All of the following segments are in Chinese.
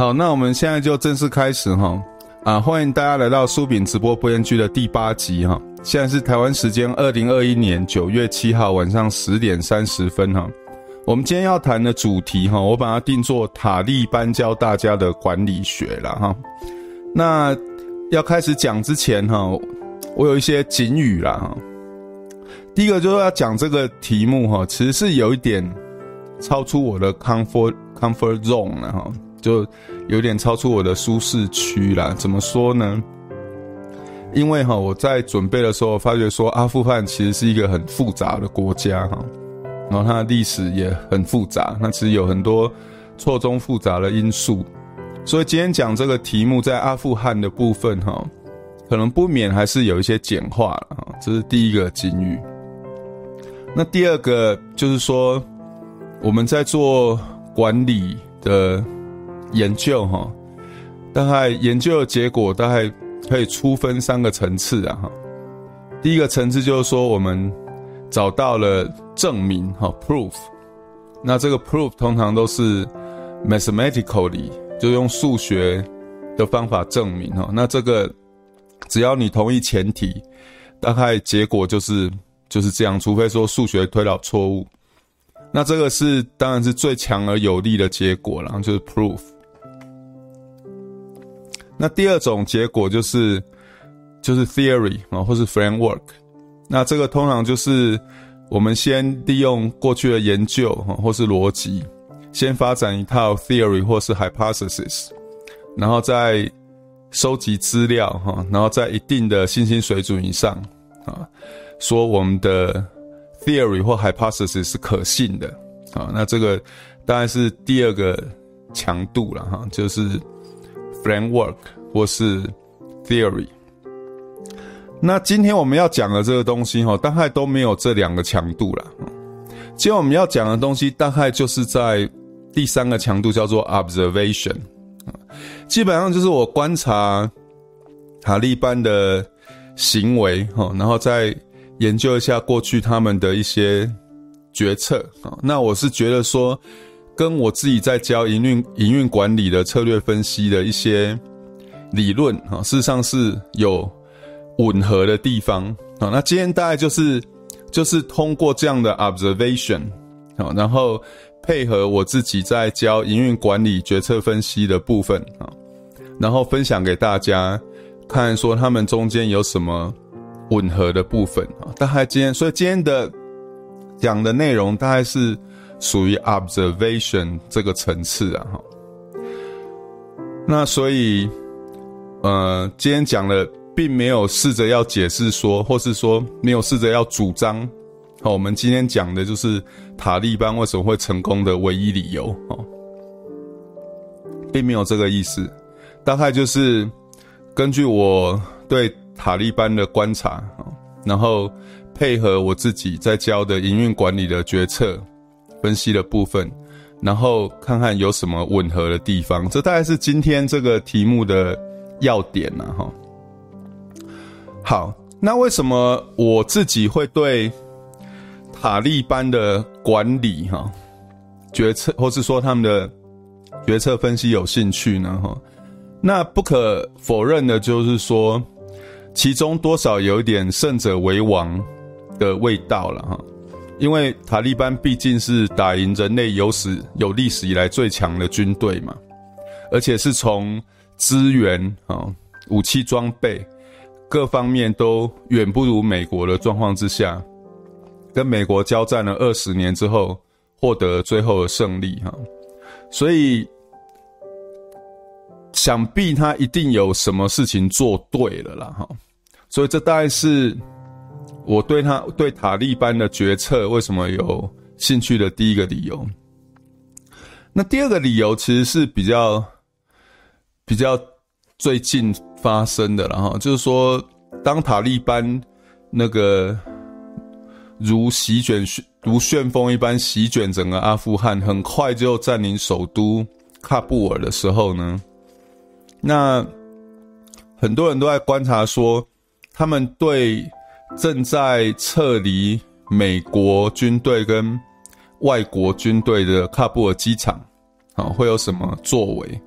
好，那我们现在就正式开始哈啊！欢迎大家来到苏炳直播播音剧的第八集哈。现在是台湾时间二零二一年九月七号晚上十点三十分哈。我们今天要谈的主题哈，我把它定做塔利班教大家的管理学了哈。那要开始讲之前哈，我有一些警语啦哈。第一个就是要讲这个题目哈，其实是有一点超出我的 comfort comfort zone 了哈。就有点超出我的舒适区啦。怎么说呢？因为哈，我在准备的时候发觉说，阿富汗其实是一个很复杂的国家哈，然后它的历史也很复杂，那其实有很多错综复杂的因素。所以今天讲这个题目，在阿富汗的部分哈，可能不免还是有一些简化了哈。这是第一个境遇。那第二个就是说，我们在做管理的。研究哈，大概研究的结果大概可以粗分三个层次啊哈。第一个层次就是说，我们找到了证明哈 （proof），那这个 proof 通常都是 mathematically，就用数学的方法证明哈。那这个只要你同意前提，大概结果就是就是这样，除非说数学推导错误。那这个是当然是最强而有力的结果，然后就是 proof。那第二种结果就是就是 theory 啊，或是 framework。那这个通常就是我们先利用过去的研究哈，或是逻辑，先发展一套 theory 或是 hypothesis，然后再收集资料哈，然后在一定的信心水准以上啊，说我们的 theory 或 hypothesis 是可信的啊。那这个当然是第二个强度了哈，就是。Framework 或是 theory，那今天我们要讲的这个东西哈，大概都没有这两个强度了。今天我们要讲的东西大概就是在第三个强度，叫做 observation，基本上就是我观察塔利班的行为哈，然后再研究一下过去他们的一些决策啊。那我是觉得说。跟我自己在教营运营运管理的策略分析的一些理论啊，事实上是有吻合的地方啊。那今天大概就是就是通过这样的 observation 啊，然后配合我自己在教营运管理决策分析的部分啊，然后分享给大家看，说他们中间有什么吻合的部分啊。大概今天，所以今天的讲的内容大概是。属于 observation 这个层次啊，哈。那所以，呃，今天讲的并没有试着要解释说，或是说没有试着要主张，好，我们今天讲的就是塔利班为什么会成功的唯一理由，哦，并没有这个意思，大概就是根据我对塔利班的观察，然后配合我自己在教的营运管理的决策。分析的部分，然后看看有什么吻合的地方，这大概是今天这个题目的要点了哈。好，那为什么我自己会对塔利班的管理哈决策，或是说他们的决策分析有兴趣呢？哈，那不可否认的就是说，其中多少有一点胜者为王的味道了哈。因为塔利班毕竟是打赢人类有史有历史以来最强的军队嘛，而且是从资源啊、武器装备各方面都远不如美国的状况之下，跟美国交战了二十年之后，获得最后的胜利哈，所以想必他一定有什么事情做对了啦哈，所以这大概是。我对他对塔利班的决策为什么有兴趣的第一个理由，那第二个理由其实是比较比较最近发生的，了哈就是说，当塔利班那个如席卷如旋风一般席卷整个阿富汗，很快就占领首都喀布尔的时候呢，那很多人都在观察说，他们对。正在撤离美国军队跟外国军队的喀布尔机场，啊，会有什么作为？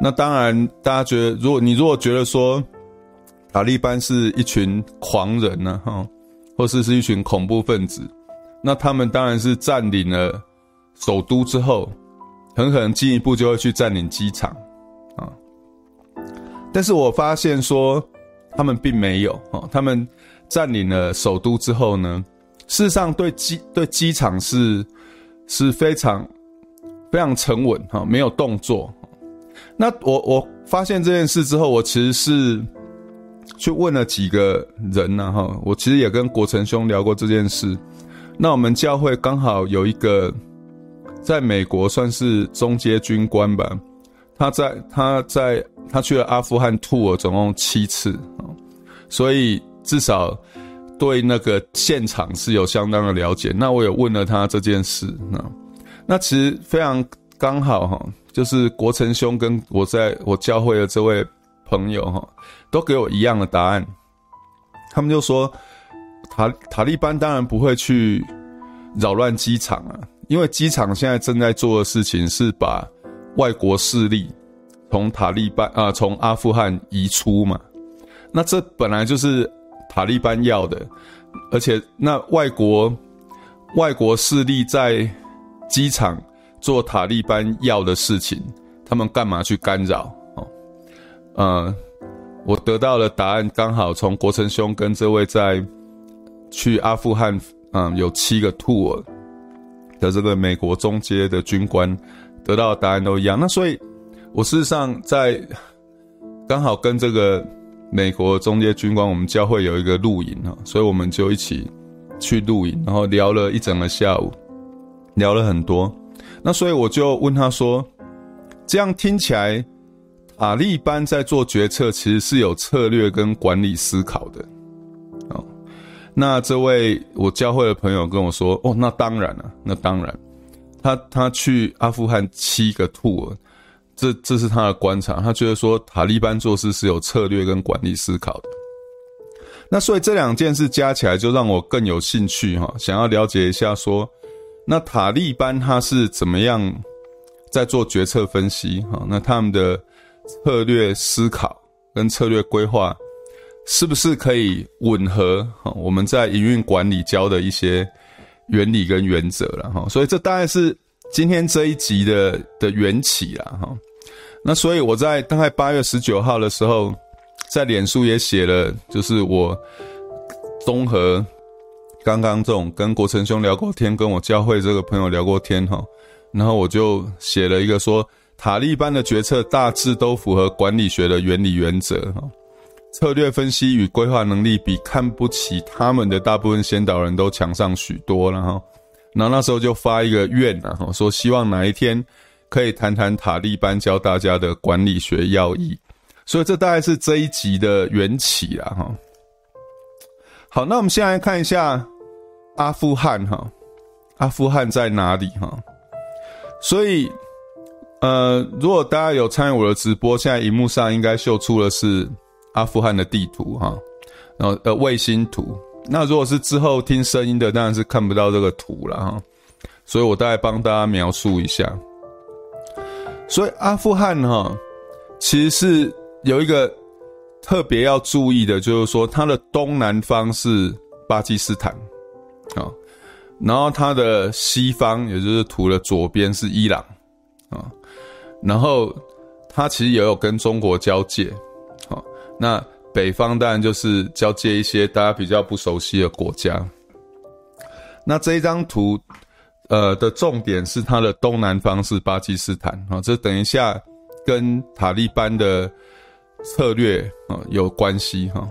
那当然，大家觉得，如果你如果觉得说塔利班是一群狂人呢，哈，或是是一群恐怖分子，那他们当然是占领了首都之后，很可能进一步就会去占领机场啊。但是我发现说，他们并没有啊，他们占领了首都之后呢，事实上对机对机场是是非常非常沉稳哈，没有动作。那我我发现这件事之后，我其实是去问了几个人呢哈，我其实也跟国成兄聊过这件事。那我们教会刚好有一个在美国算是中阶军官吧，他在他在他去了阿富汗 two 总共七次啊，所以至少对那个现场是有相当的了解。那我有问了他这件事啊，那其实非常刚好哈。就是国成兄跟我在我教会的这位朋友哈，都给我一样的答案。他们就说塔塔利班当然不会去扰乱机场啊，因为机场现在正在做的事情是把外国势力从塔利班啊从阿富汗移出嘛。那这本来就是塔利班要的，而且那外国外国势力在机场。做塔利班要的事情，他们干嘛去干扰？哦，呃，我得到的答案刚好从国成兄跟这位在去阿富汗，嗯、有七个 tour 的这个美国中阶的军官得到的答案都一样。那所以，我事实上在刚好跟这个美国中阶军官，我们教会有一个露营啊，所以我们就一起去露营，然后聊了一整个下午，聊了很多。那所以我就问他说：“这样听起来，塔利班在做决策其实是有策略跟管理思考的。”哦，那这位我教会的朋友跟我说：“哦，那当然了，那当然，他他去阿富汗七个 tour，这这是他的观察，他觉得说塔利班做事是有策略跟管理思考的。那所以这两件事加起来，就让我更有兴趣哈，想要了解一下说。”那塔利班他是怎么样在做决策分析？哈，那他们的策略思考跟策略规划是不是可以吻合？哈，我们在营运管理教的一些原理跟原则了哈。所以这大概是今天这一集的的缘起了哈。那所以我在大概八月十九号的时候，在脸书也写了，就是我综合。刚刚这种跟国成兄聊过天，跟我教会这个朋友聊过天哈，然后我就写了一个说，塔利班的决策大致都符合管理学的原理原则哈，策略分析与规划能力比看不起他们的大部分先导人都强上许多了哈，然后那时候就发一个愿啊，说希望哪一天可以谈谈塔利班教大家的管理学要义，所以这大概是这一集的缘起了哈。好，那我们先来看一下。阿富汗哈，阿富汗在哪里哈？所以，呃，如果大家有参与我的直播，现在荧幕上应该秀出的是阿富汗的地图哈，然后呃卫星图。那如果是之后听声音的，当然是看不到这个图了哈。所以我大概帮大家描述一下。所以阿富汗哈，其实是有一个特别要注意的，就是说它的东南方是巴基斯坦。啊，然后它的西方，也就是图的左边是伊朗，啊，然后它其实也有跟中国交界，好，那北方当然就是交接一些大家比较不熟悉的国家。那这一张图，呃的重点是它的东南方是巴基斯坦，啊，这等一下跟塔利班的策略啊有关系哈。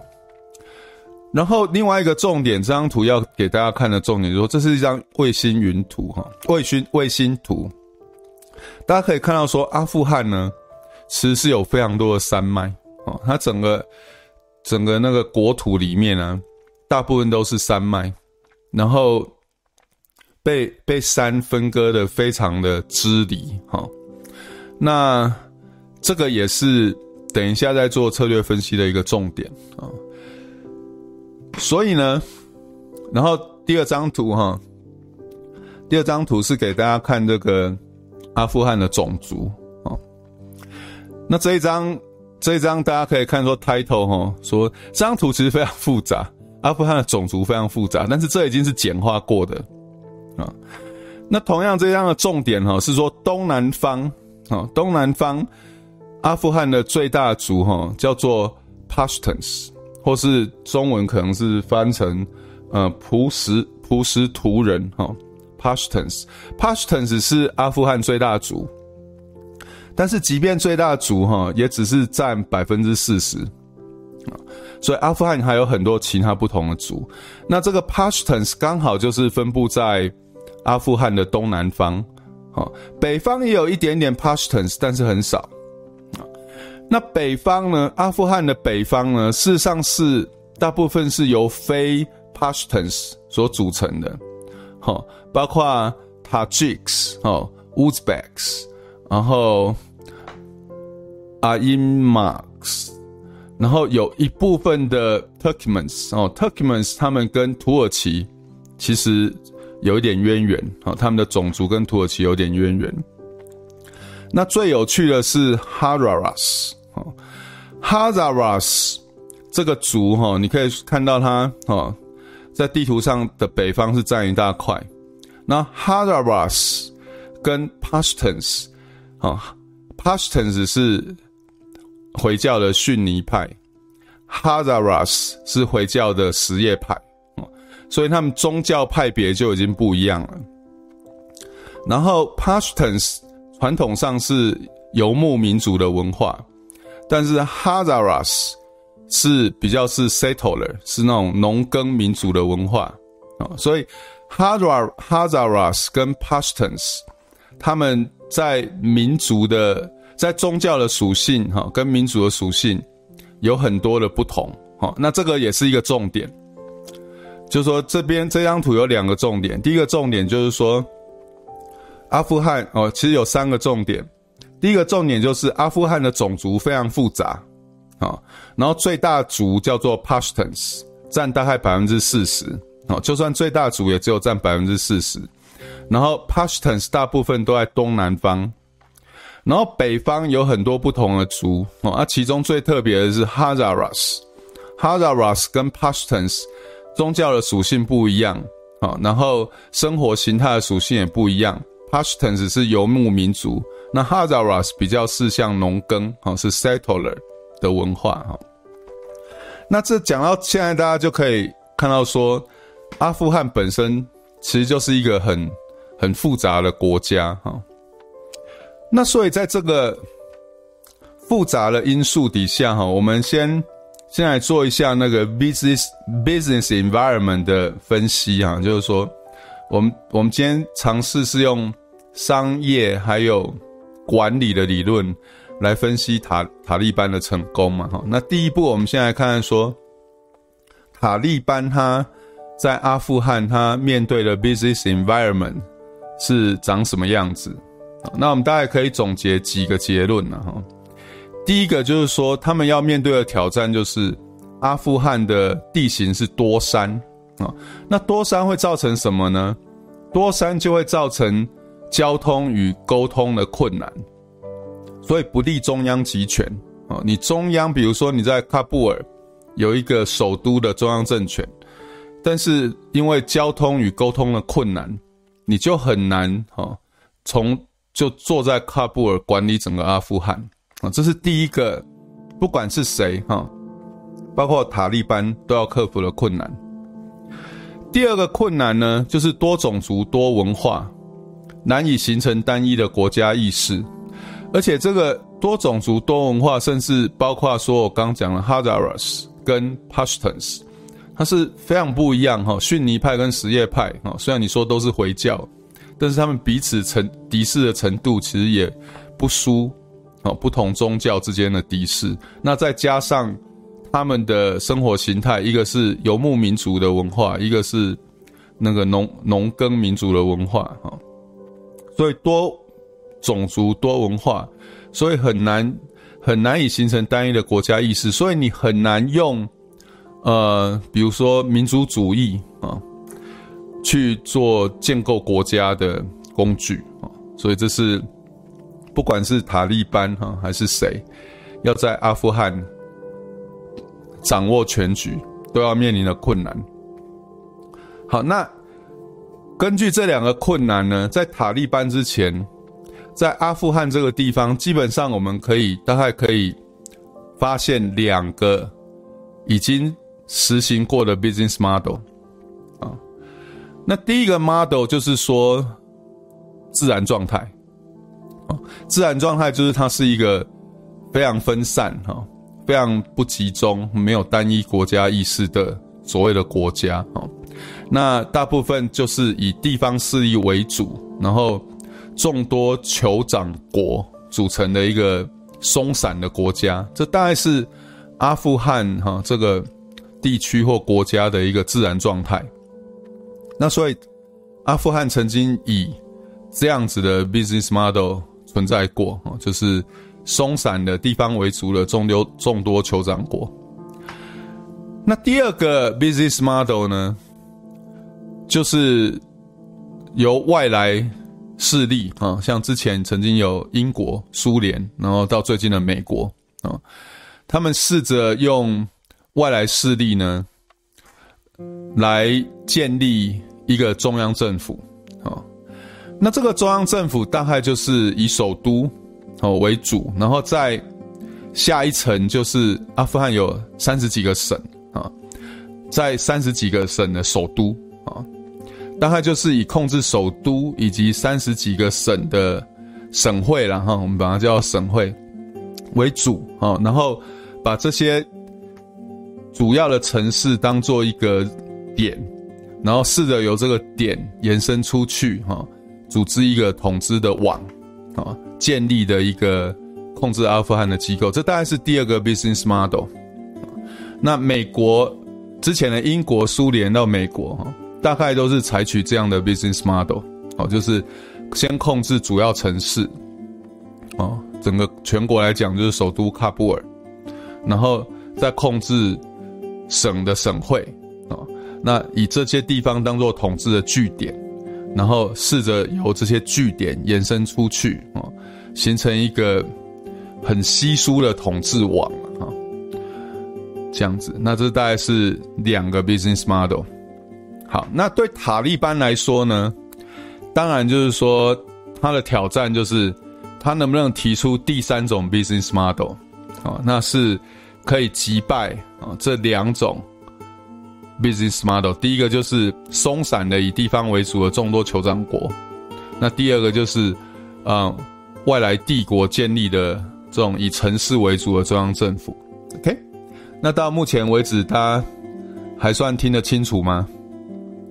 然后另外一个重点，这张图要给大家看的重点就是说，这是一张卫星云图哈，卫星卫星图，大家可以看到说，阿富汗呢，其实是有非常多的山脉哦，它整个整个那个国土里面呢，大部分都是山脉，然后被被山分割的非常的支离哈，那这个也是等一下在做策略分析的一个重点啊。所以呢，然后第二张图哈，第二张图是给大家看这个阿富汗的种族啊。那这一张这一张大家可以看说 title 哈，说这张图其实非常复杂，阿富汗的种族非常复杂，但是这已经是简化过的啊。那同样这张的重点哈是说东南方啊，东南方阿富汗的最大族哈叫做 Pashtuns，或是中文可能是翻成呃普什普什图人哈 Pashtuns，Pashtuns 是阿富汗最大族，但是即便最大族哈也只是占百分之四十啊，所以阿富汗还有很多其他不同的族。那这个 Pashtuns 刚好就是分布在。阿富汗的东南方，哦，北方也有一点点 Pashtuns，但是很少。啊，那北方呢？阿富汗的北方呢？事实上是大部分是由非 Pashtuns 所组成的，哈，包括 Tajiks 哦，Uzbeks，然后 Armenians，然后有一部分的 Turkmens 哦，Turkmens 他们跟土耳其其实。有一点渊源，好，他们的种族跟土耳其有点渊源。那最有趣的是 Hazaras，哦，Hazaras 这个族哈，你可以看到它哦，在地图上的北方是占一大块。那 Hazaras 跟 Pashtuns，啊，Pashtuns 是回教的逊尼派，Hazaras 是回教的什叶派。所以他们宗教派别就已经不一样了。然后 Pashtuns 传统上是游牧民族的文化，但是 Hazaras 是比较是 settler，是那种农耕民族的文化啊。所以 Hazar Hazaras 跟 Pashtuns 他们在民族的在宗教的属性哈，跟民族的属性有很多的不同。好，那这个也是一个重点。就是说，这边这张图有两个重点。第一个重点就是说，阿富汗哦，其实有三个重点。第一个重点就是阿富汗的种族非常复杂啊，然后最大族叫做 Pashtuns，占大概百分之四十啊，就算最大族也只有占百分之四十。然后 Pashtuns 大部分都在东南方，然后北方有很多不同的族哦，啊，其中最特别的是 Hazaras，Hazaras 跟 Pashtuns。宗教的属性不一样啊，然后生活形态的属性也不一样。Pashtuns 是游牧民族，那 Hazaras 比较是像农耕啊，是 settler 的文化哈。那这讲到现在，大家就可以看到说，阿富汗本身其实就是一个很很复杂的国家哈。那所以在这个复杂的因素底下哈，我们先。先来做一下那个 business business environment 的分析啊，就是说，我们我们今天尝试是用商业还有管理的理论来分析塔塔利班的成功嘛，哈。那第一步，我们先来看看说，塔利班他在阿富汗他面对的 business environment 是长什么样子？那我们大概可以总结几个结论呢，哈。第一个就是说，他们要面对的挑战就是阿富汗的地形是多山啊，那多山会造成什么呢？多山就会造成交通与沟通的困难，所以不利中央集权啊。你中央，比如说你在喀布尔有一个首都的中央政权，但是因为交通与沟通的困难，你就很难哈，从就坐在喀布尔管理整个阿富汗。啊，这是第一个，不管是谁哈，包括塔利班都要克服的困难。第二个困难呢，就是多种族多文化，难以形成单一的国家意识，而且这个多种族多文化，甚至包括说我刚讲的 Hazaras 跟 Pashtuns，它是非常不一样哈。逊尼派跟什叶派哈，虽然你说都是回教，但是他们彼此成敌视的程度其实也不输。哦，不同宗教之间的敌视，那再加上他们的生活形态，一个是游牧民族的文化，一个是那个农农耕民族的文化，哈，所以多种族多文化，所以很难很难以形成单一的国家意识，所以你很难用呃，比如说民族主义啊，去做建构国家的工具啊，所以这是。不管是塔利班哈还是谁，要在阿富汗掌握全局，都要面临的困难。好，那根据这两个困难呢，在塔利班之前，在阿富汗这个地方，基本上我们可以大概可以发现两个已经实行过的 business model。那第一个 model 就是说自然状态啊，自然状态就是它是一个非常分散哈，非常不集中，没有单一国家意识的所谓的国家啊。那大部分就是以地方势力为主，然后众多酋长国组成的一个松散的国家，这大概是阿富汗哈这个地区或国家的一个自然状态。那所以阿富汗曾经以这样子的 business model 存在过，啊就是松散的地方为主的众多众多酋长国。那第二个 business model 呢？就是由外来势力啊，像之前曾经有英国、苏联，然后到最近的美国啊，他们试着用外来势力呢，来建立一个中央政府啊。那这个中央政府大概就是以首都哦为主，然后在下一层就是阿富汗有三十几个省啊，在三十几个省的首都啊。大概就是以控制首都以及三十几个省的省会啦，哈，我们把它叫省会为主啊，然后把这些主要的城市当做一个点，然后试着由这个点延伸出去哈，组织一个统治的网啊，建立的一个控制阿富汗的机构，这大概是第二个 business model。那美国之前的英国、苏联到美国哈。大概都是采取这样的 business model，哦，就是先控制主要城市，哦，整个全国来讲就是首都喀布尔，然后再控制省的省会，那以这些地方当做统治的据点，然后试着由这些据点延伸出去，哦，形成一个很稀疏的统治网，啊，这样子，那这大概是两个 business model。好，那对塔利班来说呢？当然就是说，他的挑战就是他能不能提出第三种 business model，啊，那是可以击败啊这两种 business model。第一个就是松散的以地方为主的众多酋长国，那第二个就是啊外来帝国建立的这种以城市为主的中央政府。OK，那到目前为止，大家还算听得清楚吗？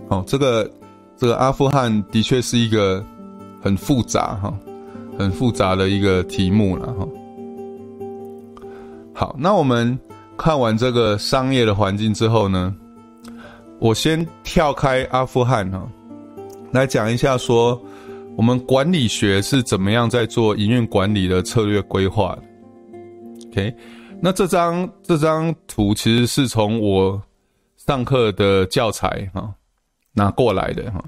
哦，这个这个阿富汗的确是一个很复杂哈，很复杂的一个题目了哈。好，那我们看完这个商业的环境之后呢，我先跳开阿富汗哈，来讲一下说我们管理学是怎么样在做营运管理的策略规划的。OK，那这张这张图其实是从我上课的教材哈。拿过来的哈，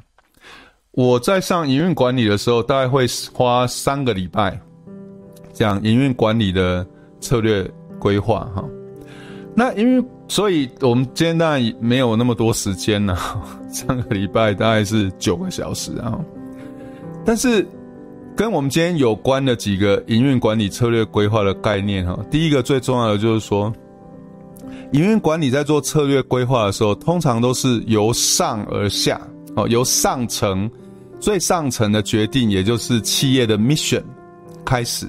我在上营运管理的时候，大概会花三个礼拜讲营运管理的策略规划哈。那因为，所以我们今天当然没有那么多时间了，上个礼拜大概是九个小时啊。但是跟我们今天有关的几个营运管理策略规划的概念哈，第一个最重要的就是说。营运管理在做策略规划的时候，通常都是由上而下，哦，由上层最上层的决定，也就是企业的 mission 开始，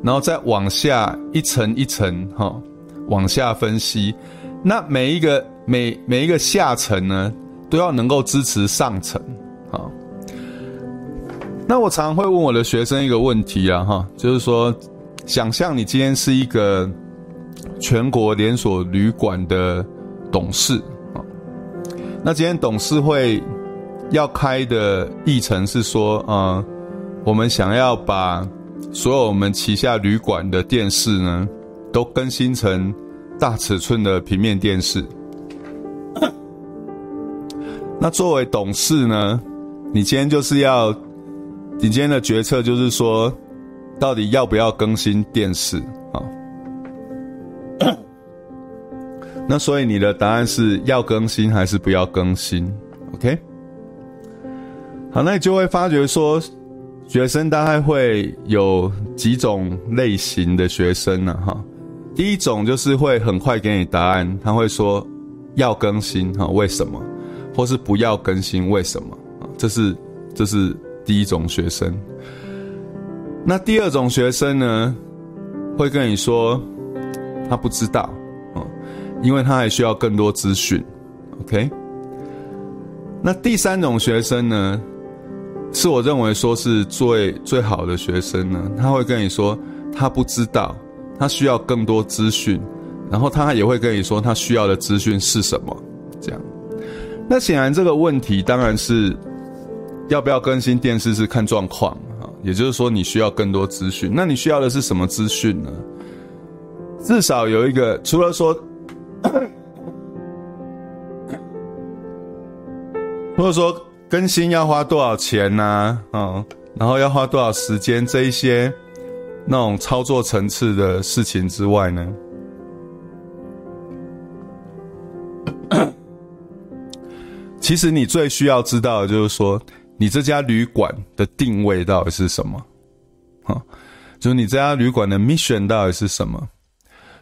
然后再往下一层一层，哈，往下分析。那每一个每每一个下层呢，都要能够支持上层，啊。那我常会问我的学生一个问题啊，哈，就是说，想象你今天是一个。全国连锁旅馆的董事啊，那今天董事会要开的议程是说，啊，我们想要把所有我们旗下旅馆的电视呢，都更新成大尺寸的平面电视。那作为董事呢，你今天就是要，你今天的决策就是说，到底要不要更新电视啊？那所以你的答案是要更新还是不要更新？OK？好，那你就会发觉说，学生大概会有几种类型的学生呢？哈，第一种就是会很快给你答案，他会说要更新哈，为什么？或是不要更新，为什么？这是这是第一种学生。那第二种学生呢，会跟你说他不知道，啊，因为他还需要更多资讯。OK？那第三种学生呢？是我认为说是最最好的学生呢，他会跟你说他不知道，他需要更多资讯，然后他也会跟你说他需要的资讯是什么，这样。那显然这个问题当然是要不要更新电视是看状况啊，也就是说你需要更多资讯，那你需要的是什么资讯呢？至少有一个，除了说，或者说。更新要花多少钱呢？啊？然后要花多少时间？这一些那种操作层次的事情之外呢？其实你最需要知道的就是说，你这家旅馆的定位到底是什么？啊，就是你这家旅馆的 mission 到底是什么？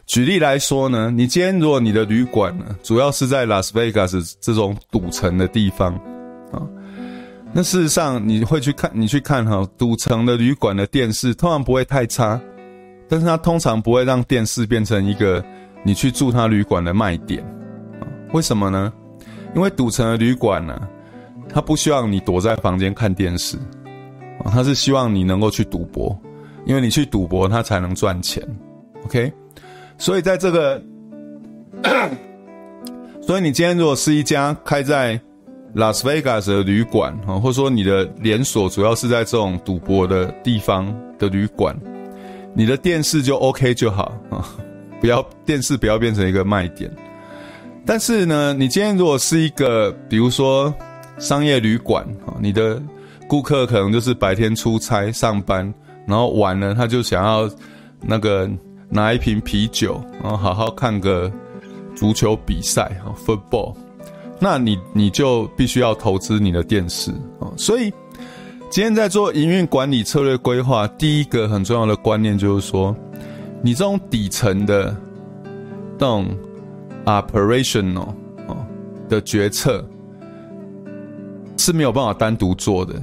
举例来说呢，你今天如果你的旅馆呢，主要是在拉斯维加斯这种赌城的地方啊。那事实上，你会去看，你去看哈，赌城的旅馆的电视通常不会太差，但是它通常不会让电视变成一个你去住它旅馆的卖点？为什么呢？因为赌城的旅馆呢，它不希望你躲在房间看电视啊，它是希望你能够去赌博，因为你去赌博，它才能赚钱。OK，所以在这个，所以你今天如果是一家开在拉斯维加斯的旅馆啊，或者说你的连锁主要是在这种赌博的地方的旅馆，你的电视就 OK 就好啊，不要电视不要变成一个卖点。但是呢，你今天如果是一个比如说商业旅馆啊，你的顾客可能就是白天出差上班，然后晚了他就想要那个拿一瓶啤酒，然后好好看个足球比赛啊，football。那你你就必须要投资你的电视啊，所以今天在做营运管理策略规划，第一个很重要的观念就是说，你这种底层的这种 operational 啊的决策是没有办法单独做的，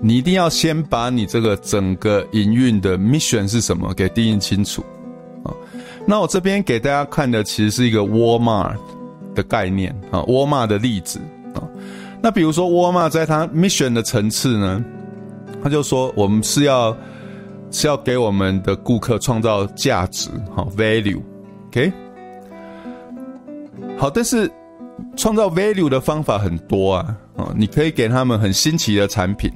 你一定要先把你这个整个营运的 mission 是什么给定义清楚啊。那我这边给大家看的其实是一个 Walmart。的概念啊，沃尔玛的例子啊，那比如说沃尔玛在它 mission 的层次呢，他就说我们是要是要给我们的顾客创造价值，好 value，OK，好，但是创造 value 的方法很多啊，啊，你可以给他们很新奇的产品，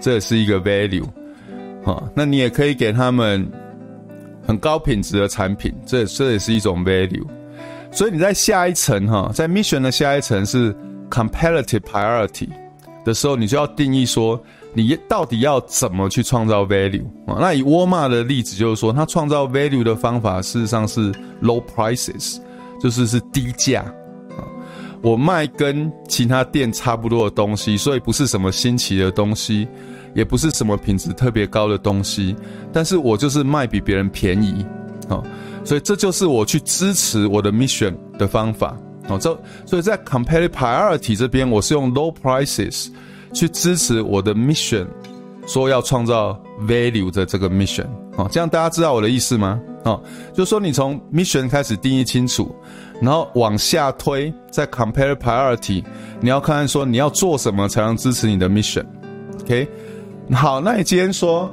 这也是一个 value，啊，那你也可以给他们很高品质的产品，这这也是一种 value。所以你在下一层哈，在 mission 的下一层是 competitive priority 的时候，你就要定义说，你到底要怎么去创造 value 啊？那以沃尔玛的例子就是说，它创造 value 的方法事实上是 low prices，就是是低价啊。我卖跟其他店差不多的东西，所以不是什么新奇的东西，也不是什么品质特别高的东西，但是我就是卖比别人便宜啊。所以这就是我去支持我的 mission 的方法哦。这所以在 competitive priority 这边，我是用 low prices 去支持我的 mission，说要创造 value 的这个 mission 哦。这样大家知道我的意思吗？哦，就是说你从 mission 开始定义清楚，然后往下推，在 compare priority，你要看看说你要做什么才能支持你的 mission。OK，好，那你今天说。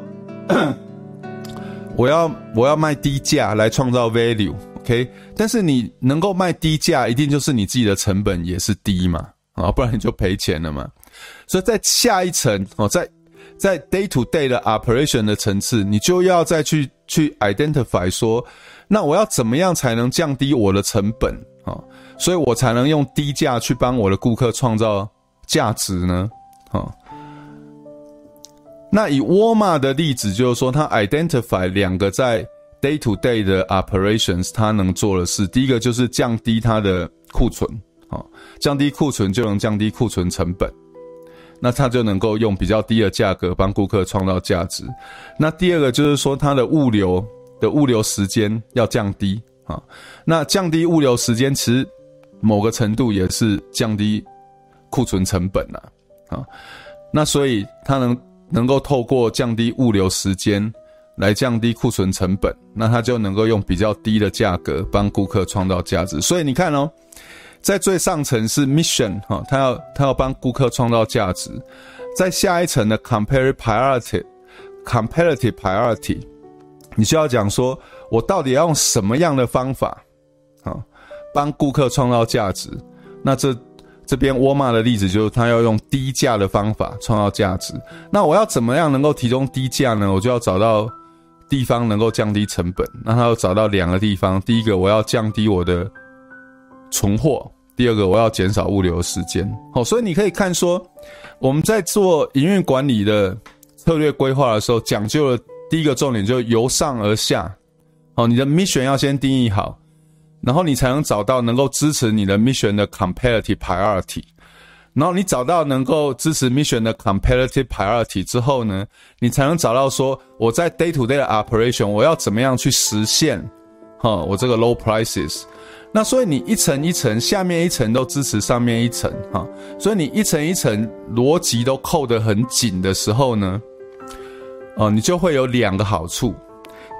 我要我要卖低价来创造 value，OK？但是你能够卖低价，一定就是你自己的成本也是低嘛，啊，不然你就赔钱了嘛。所以在下一层哦，在在 day to day 的 operation 的层次，你就要再去去 identify 说，那我要怎么样才能降低我的成本啊？所以我才能用低价去帮我的顾客创造价值呢？啊？那以沃尔玛的例子，就是说，它 identify 两个在 day to day 的 operations，它能做的事，第一个就是降低它的库存，啊，降低库存就能降低库存成本，那它就能够用比较低的价格帮顾客创造价值。那第二个就是说，它的物流的物流时间要降低，啊，那降低物流时间，其实某个程度也是降低库存成本呐，啊，那所以它能。能够透过降低物流时间来降低库存成本，那他就能够用比较低的价格帮顾客创造价值。所以你看哦，在最上层是 mission 哈，他要他要帮顾客创造价值，在下一层的 compare priority，comparative priority，你需要讲说我到底要用什么样的方法啊，帮顾客创造价值？那这。这边沃尔玛的例子就是，他要用低价的方法创造价值。那我要怎么样能够提供低价呢？我就要找到地方能够降低成本。那他要找到两个地方：第一个，我要降低我的存货；第二个，我要减少物流时间。好，所以你可以看说，我们在做营运管理的策略规划的时候，讲究了第一个重点，就是由上而下。好，你的 mission 要先定义好。然后你才能找到能够支持你的 mission 的 comparative priority，然后你找到能够支持 mission 的 comparative priority 之后呢，你才能找到说我在 day to day 的 operation 我要怎么样去实现，哈，我这个 low prices。那所以你一层一层，下面一层都支持上面一层，哈，所以你一层一层逻辑都扣得很紧的时候呢，哦，你就会有两个好处。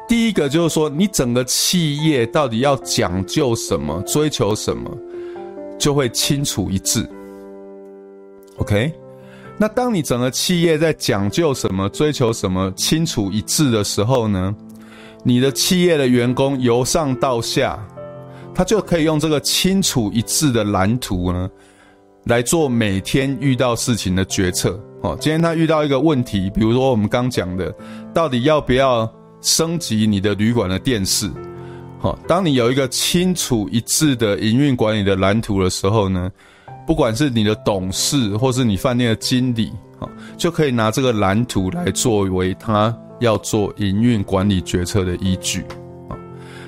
第一个就是说，你整个企业到底要讲究什么，追求什么，就会清楚一致。OK，那当你整个企业在讲究什么、追求什么、清楚一致的时候呢，你的企业的员工由上到下，他就可以用这个清楚一致的蓝图呢，来做每天遇到事情的决策。哦，今天他遇到一个问题，比如说我们刚讲的，到底要不要？升级你的旅馆的电视，好，当你有一个清楚一致的营运管理的蓝图的时候呢，不管是你的董事或是你饭店的经理，好，就可以拿这个蓝图来作为他要做营运管理决策的依据，啊，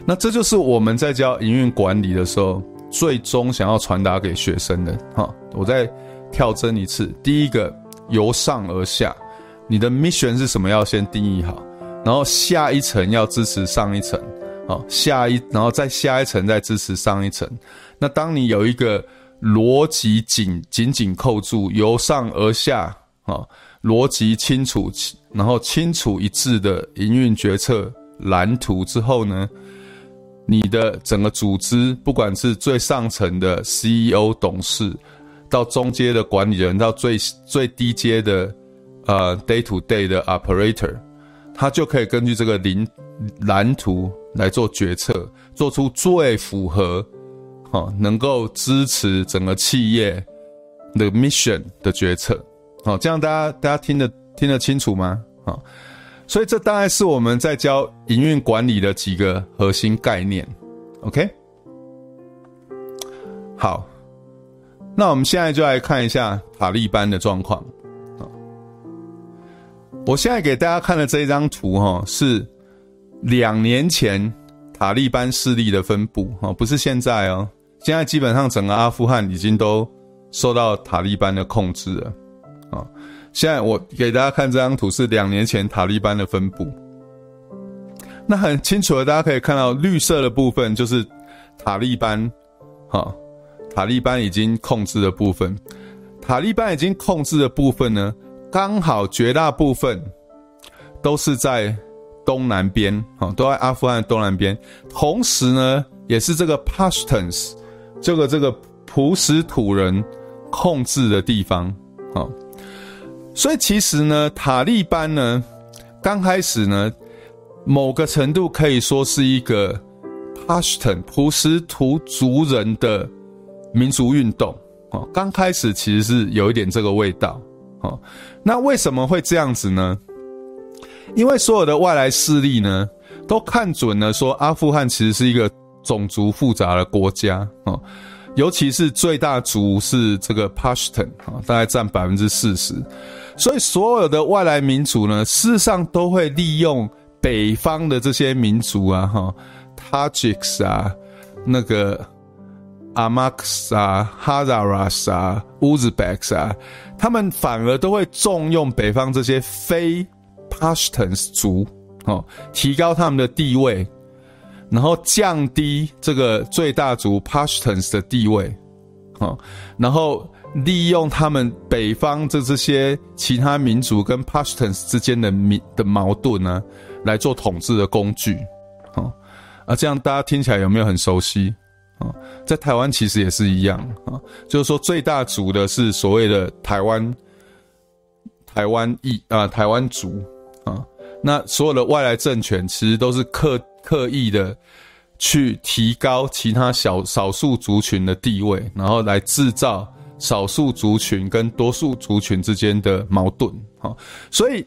那这就是我们在教营运管理的时候，最终想要传达给学生的，哈，我再跳针一次，第一个由上而下，你的 mission 是什么，要先定义好。然后下一层要支持上一层，好，下一，然后再下一层再支持上一层。那当你有一个逻辑紧紧紧扣住，由上而下，啊，逻辑清楚，然后清楚一致的营运决策蓝图之后呢，你的整个组织，不管是最上层的 CEO 董事，到中阶的管理人，到最最低阶的呃 day to day 的 operator。他就可以根据这个蓝蓝图来做决策，做出最符合，好能够支持整个企业的 mission 的决策，好，这样大家大家听得听得清楚吗？好，所以这大概是我们在教营运管理的几个核心概念，OK？好，那我们现在就来看一下塔利班的状况。我现在给大家看的这一张图，哈，是两年前塔利班势力的分布，哈，不是现在哦。现在基本上整个阿富汗已经都受到塔利班的控制了，啊。现在我给大家看这张图是两年前塔利班的分布。那很清楚的，大家可以看到绿色的部分就是塔利班，哈，塔利班已经控制的部分。塔利班已经控制的部分呢？刚好绝大部分都是在东南边，哈，都在阿富汗东南边。同时呢，也是这个 Pashtuns 这个这个普什图人控制的地方，哈。所以其实呢，塔利班呢，刚开始呢，某个程度可以说是一个 Pashtun 普什图族人的民族运动，哦，刚开始其实是有一点这个味道。哦，那为什么会这样子呢？因为所有的外来势力呢，都看准了说阿富汗其实是一个种族复杂的国家哦，尤其是最大族是这个 Pashtun 啊，大概占百分之四十，所以所有的外来民族呢，事实上都会利用北方的这些民族啊，哈，Tajiks 啊，那个 Amaks 啊，Hazaras 啊，Uzbeks 啊，他们反而都会重用北方这些非 Pashtuns 族，哦，提高他们的地位。然后降低这个最大族 Pashtuns 的地位，哦，然后利用他们北方这这些其他民族跟 Pashtuns 之间的民的矛盾呢，来做统治的工具，啊，啊，这样大家听起来有没有很熟悉？啊，在台湾其实也是一样，啊，就是说最大族的是所谓的台湾，台湾裔啊，台湾族，啊，那所有的外来政权其实都是刻。刻意的去提高其他小少数族群的地位，然后来制造少数族群跟多数族群之间的矛盾。啊，所以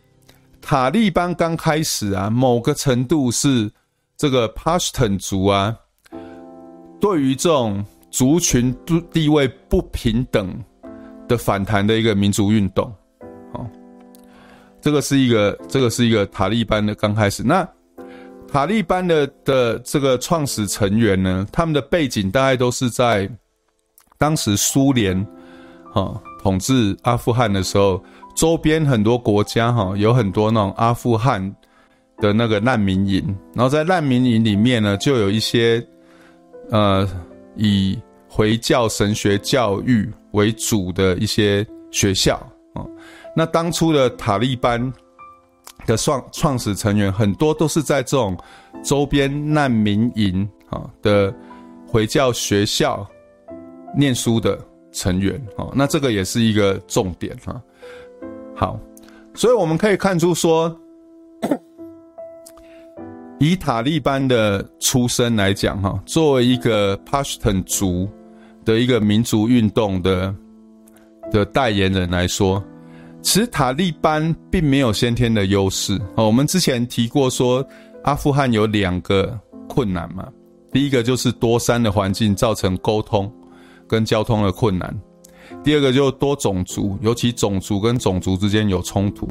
塔利班刚开始啊，某个程度是这个 Pashtun 族啊，对于这种族群地位不平等的反弹的一个民族运动。好，这个是一个，这个是一个塔利班的刚开始那。塔利班的的这个创始成员呢，他们的背景大概都是在当时苏联哈统治阿富汗的时候，周边很多国家哈有很多那种阿富汗的那个难民营，然后在难民营里面呢，就有一些呃以回教神学教育为主的一些学校啊。那当初的塔利班。的创创始成员很多都是在这种周边难民营啊的回教学校念书的成员啊，那这个也是一个重点哈。好，所以我们可以看出说，以塔利班的出身来讲哈，作为一个 Pashtun 族的一个民族运动的的代言人来说。其实塔利班并没有先天的优势哦。我们之前提过说，阿富汗有两个困难嘛。第一个就是多山的环境造成沟通跟交通的困难；第二个就是多种族，尤其种族跟种族之间有冲突。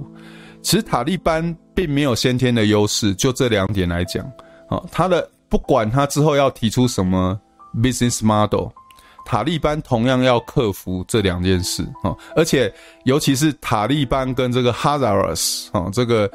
其实塔利班并没有先天的优势，就这两点来讲，哦，他的不管他之后要提出什么 business model。塔利班同样要克服这两件事啊，而且尤其是塔利班跟这个哈扎拉斯啊，这个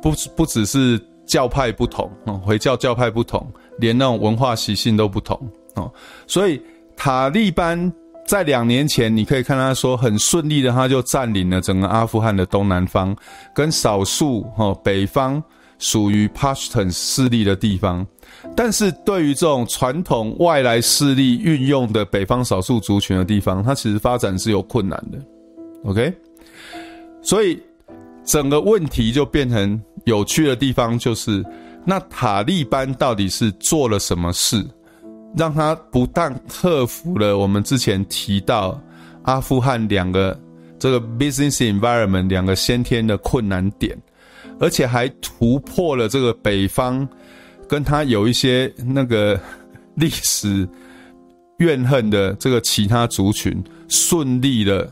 不不只是教派不同啊，回教教派不同，连那种文化习性都不同啊，所以塔利班在两年前，你可以看他说很顺利的，他就占领了整个阿富汗的东南方，跟少数哈北方属于 Pashtun 势力的地方。但是对于这种传统外来势力运用的北方少数族群的地方，它其实发展是有困难的，OK？所以整个问题就变成有趣的地方，就是那塔利班到底是做了什么事，让他不但克服了我们之前提到阿富汗两个这个 business environment 两个先天的困难点，而且还突破了这个北方。跟他有一些那个历史怨恨的这个其他族群，顺利的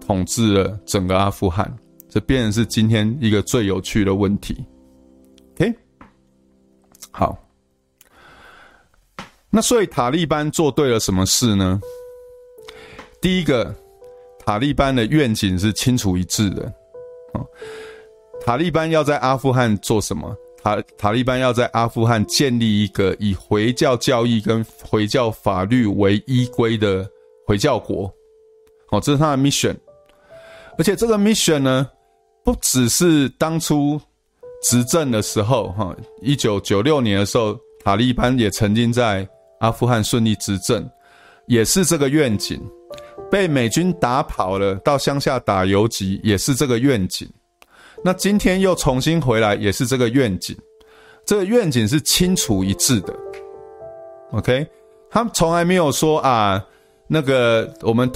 统治了整个阿富汗，这变成是今天一个最有趣的问题。OK，好，那所以塔利班做对了什么事呢？第一个，塔利班的愿景是清楚一致的。啊塔利班要在阿富汗做什么？塔塔利班要在阿富汗建立一个以回教教义跟回教法律为依归的回教国，哦，这是他的 mission。而且这个 mission 呢，不只是当初执政的时候，哈，一九九六年的时候，塔利班也曾经在阿富汗顺利执政，也是这个愿景。被美军打跑了，到乡下打游击，也是这个愿景。那今天又重新回来，也是这个愿景，这个愿景是清楚一致的。OK，他们从来没有说啊，那个我们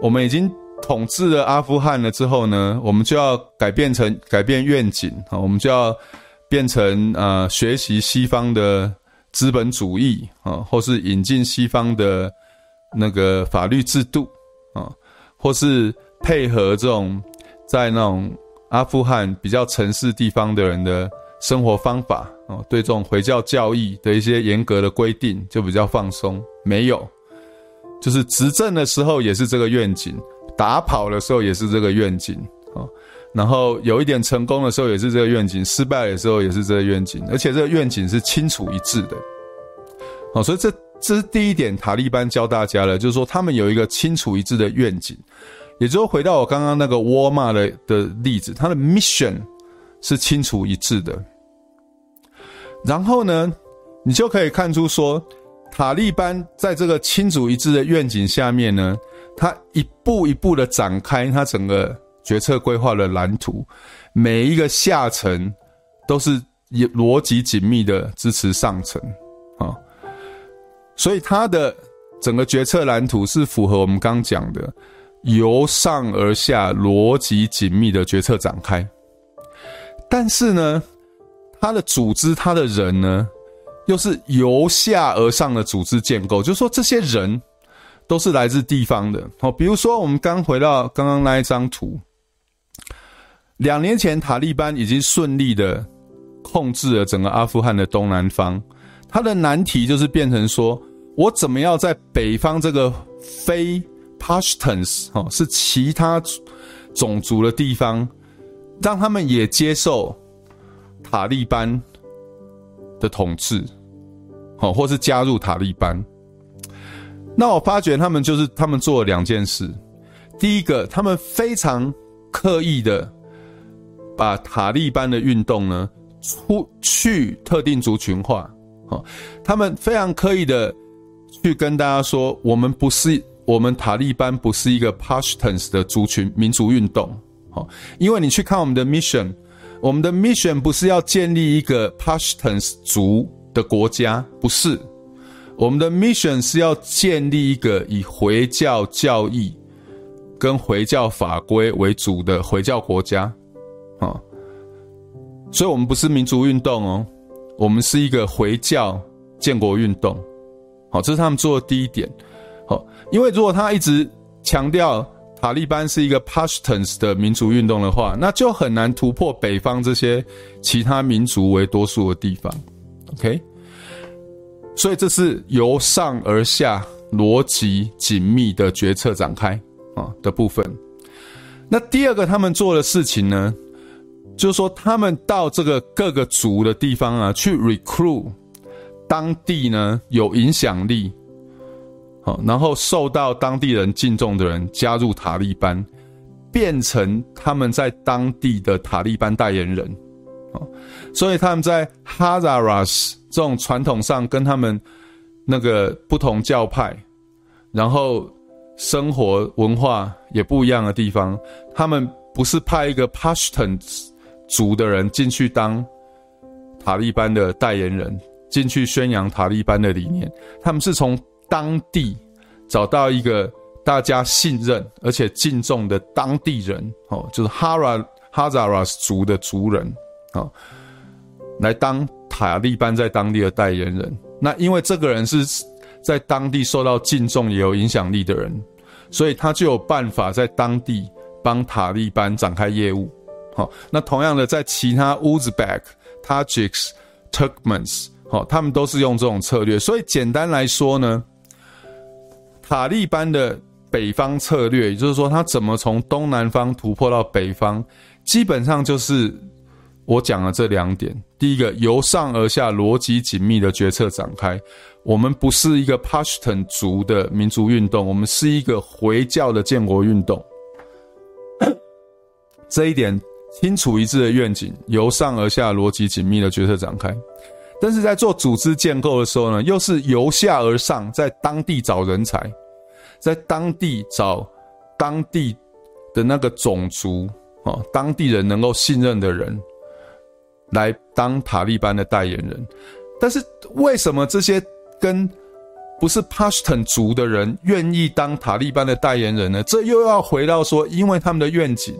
我们已经统治了阿富汗了之后呢，我们就要改变成改变愿景啊，我们就要变成呃学习西方的资本主义啊，或是引进西方的那个法律制度啊，或是配合这种。在那种阿富汗比较城市地方的人的生活方法哦，对这种回教教义的一些严格的规定就比较放松。没有，就是执政的时候也是这个愿景，打跑的时候也是这个愿景啊。然后有一点成功的时候也是这个愿景，失败的时候也是这个愿景，而且这个愿景是清楚一致的。好，所以这这是第一点，塔利班教大家的，就是说他们有一个清楚一致的愿景。也就是回到我刚刚那个沃尔玛的的例子，他的 mission 是清楚一致的。然后呢，你就可以看出说，塔利班在这个清楚一致的愿景下面呢，他一步一步的展开他整个。决策规划的蓝图，每一个下层都是以逻辑紧密的支持上层啊，所以它的整个决策蓝图是符合我们刚讲的由上而下逻辑紧密的决策展开。但是呢，它的组织，它的人呢，又是由下而上的组织建构，就是说这些人都是来自地方的。好，比如说我们刚回到刚刚那一张图。两年前，塔利班已经顺利的控制了整个阿富汗的东南方。他的难题就是变成说，我怎么样在北方这个非 Pashtuns 哦，是其他种族的地方，让他们也接受塔利班的统治，好，或是加入塔利班。那我发觉他们就是他们做了两件事。第一个，他们非常刻意的。把塔利班的运动呢，出去特定族群化，好，他们非常刻意的去跟大家说，我们不是，我们塔利班不是一个 Pashtuns 的族群民族运动，好，因为你去看我们的 mission，我们的 mission 不是要建立一个 Pashtuns 族的国家，不是，我们的 mission 是要建立一个以回教教义跟回教法规为主的回教国家。啊，所以我们不是民族运动哦，我们是一个回教建国运动。好，这是他们做的第一点。好，因为如果他一直强调塔利班是一个 Pashtuns 的民族运动的话，那就很难突破北方这些其他民族为多数的地方。OK，所以这是由上而下逻辑紧密的决策展开啊的部分。那第二个他们做的事情呢？就是说，他们到这个各个族的地方啊，去 recruit 当地呢有影响力，好，然后受到当地人敬重的人加入塔利班，变成他们在当地的塔利班代言人，好，所以他们在 Hazaras 这种传统上跟他们那个不同教派，然后生活文化也不一样的地方，他们不是派一个 Pashtuns 族的人进去当塔利班的代言人，进去宣扬塔利班的理念。他们是从当地找到一个大家信任而且敬重的当地人，哦，就是哈拉哈扎拉斯族的族人，哦，来当塔利班在当地的代言人。那因为这个人是在当地受到敬重也有影响力的人，所以他就有办法在当地帮塔利班展开业务。好，那同样的，在其他乌兹别克、Tajiks、Turkmens，好，他们都是用这种策略。所以简单来说呢，塔利班的北方策略，也就是说，他怎么从东南方突破到北方，基本上就是我讲的这两点。第一个，由上而下逻辑紧密的决策展开。我们不是一个 Pashtun 族的民族运动，我们是一个回教的建国运动。这一点。清楚一致的愿景，由上而下逻辑紧密的决策展开，但是在做组织建构的时候呢，又是由下而上，在当地找人才，在当地找当地的那个种族哦，当地人能够信任的人来当塔利班的代言人。但是为什么这些跟不是 Pashtun 族的人愿意当塔利班的代言人呢？这又要回到说，因为他们的愿景。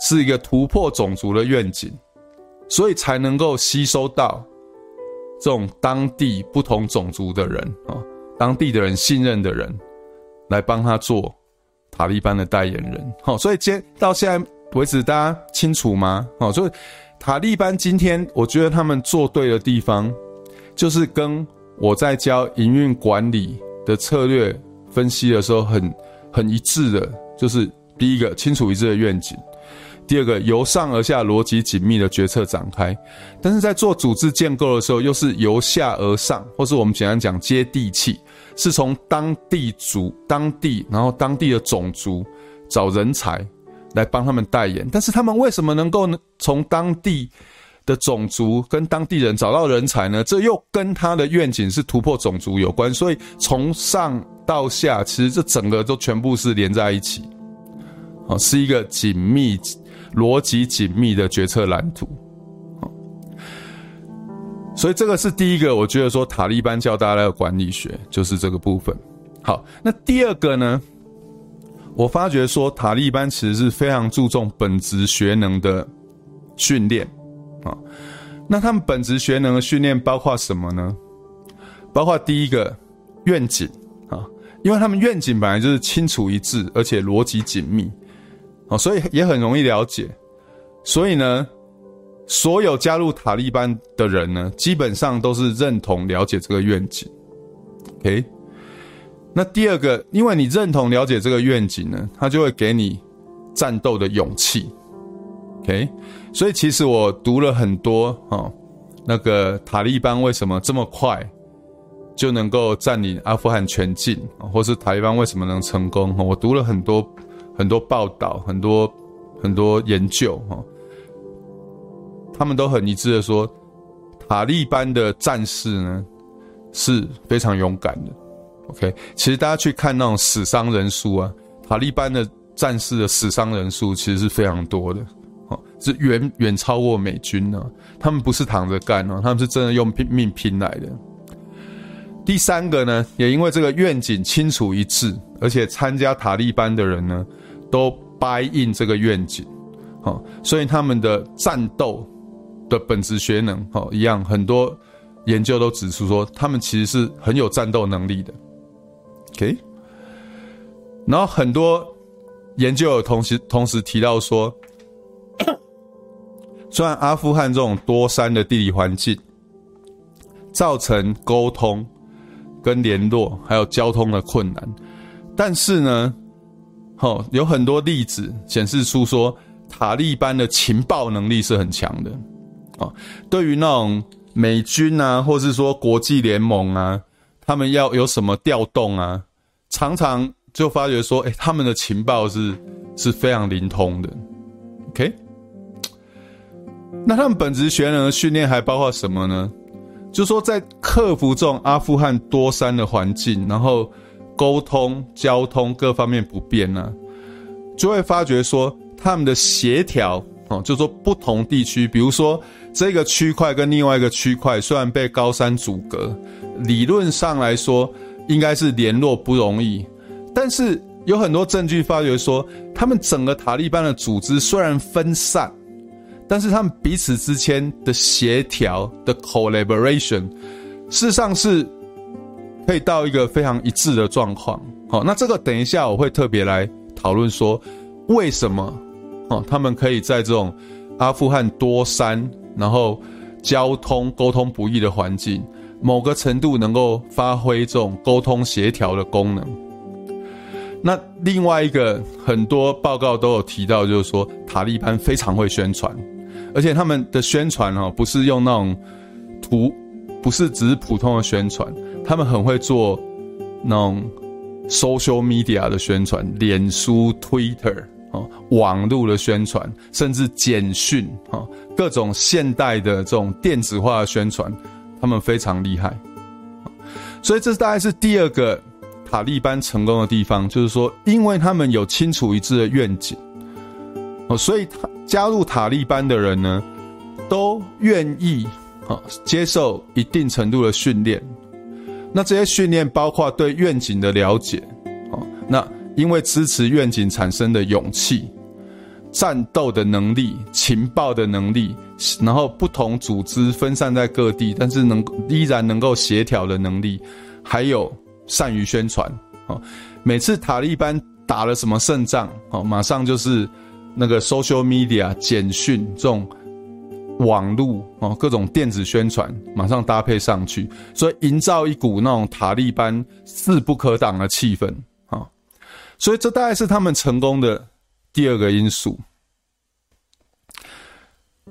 是一个突破种族的愿景，所以才能够吸收到这种当地不同种族的人啊，当地的人信任的人，来帮他做塔利班的代言人。好，所以今到现在为止，大家清楚吗？哦，所以塔利班今天，我觉得他们做对的地方，就是跟我在教营运管理的策略分析的时候很很一致的，就是第一个清楚一致的愿景，第二个由上而下逻辑紧密的决策展开，但是在做组织建构的时候，又是由下而上，或是我们简单讲接地气，是从当地族、当地，然后当地的种族找人才。来帮他们代言，但是他们为什么能够从当地的种族跟当地人找到人才呢？这又跟他的愿景是突破种族有关，所以从上到下，其实这整个都全部是连在一起，哦，是一个紧密、逻辑紧密的决策蓝图，所以这个是第一个，我觉得说塔利班教大家的管理学就是这个部分。好，那第二个呢？我发觉说，塔利班其实是非常注重本职学能的训练啊。那他们本职学能的训练包括什么呢？包括第一个愿景啊，因为他们愿景本来就是清楚一致，而且逻辑紧密哦，所以也很容易了解。所以呢，所有加入塔利班的人呢，基本上都是认同了解这个愿景。OK。那第二个，因为你认同了解这个愿景呢，他就会给你战斗的勇气，OK？所以其实我读了很多哦，那个塔利班为什么这么快就能够占领阿富汗全境，或是塔利班为什么能成功？我读了很多很多报道，很多很多研究，哈，他们都很一致的说，塔利班的战士呢是非常勇敢的。OK，其实大家去看那种死伤人数啊，塔利班的战士的死伤人数其实是非常多的，哦，是远远超过美军呢。他们不是躺着干哦，他们是真的用拼命拼来的。第三个呢，也因为这个愿景清楚一致，而且参加塔利班的人呢都 buy in 这个愿景，哦，所以他们的战斗的本质学能，哦，一样，很多研究都指出说，他们其实是很有战斗能力的。OK，然后很多研究有同时同时提到说，虽然阿富汗这种多山的地理环境造成沟通跟联络还有交通的困难，但是呢，哦，有很多例子显示出说塔利班的情报能力是很强的啊。对于那种美军啊，或是说国际联盟啊。他们要有什么调动啊？常常就发觉说，哎、他们的情报是是非常灵通的。OK，那他们本职学能的训练还包括什么呢？就说在克服这种阿富汗多山的环境，然后沟通、交通各方面不便呢、就会发觉说他们的协调哦，就说不同地区，比如说这个区块跟另外一个区块，虽然被高山阻隔。理论上来说，应该是联络不容易，但是有很多证据发觉说，他们整个塔利班的组织虽然分散，但是他们彼此之间的协调的 collaboration，事实上是可以到一个非常一致的状况。好，那这个等一下我会特别来讨论说，为什么哦，他们可以在这种阿富汗多山，然后交通沟通不易的环境。某个程度能够发挥这种沟通协调的功能。那另外一个很多报告都有提到，就是说塔利班非常会宣传，而且他们的宣传哦，不是用那种图，不是只是普通的宣传，他们很会做那种 social media 的宣传，脸书、Twitter 哦，网络的宣传，甚至简讯哦，各种现代的这种电子化的宣传。他们非常厉害，所以这大概是第二个塔利班成功的地方，就是说，因为他们有清楚一致的愿景，哦，所以他加入塔利班的人呢，都愿意啊接受一定程度的训练。那这些训练包括对愿景的了解，哦，那因为支持愿景产生的勇气。战斗的能力、情报的能力，然后不同组织分散在各地，但是能依然能够协调的能力，还有善于宣传。哦，每次塔利班打了什么胜仗，哦，马上就是那个 social media 简讯这种网络哦，各种电子宣传马上搭配上去，所以营造一股那种塔利班势不可挡的气氛啊。所以这大概是他们成功的第二个因素。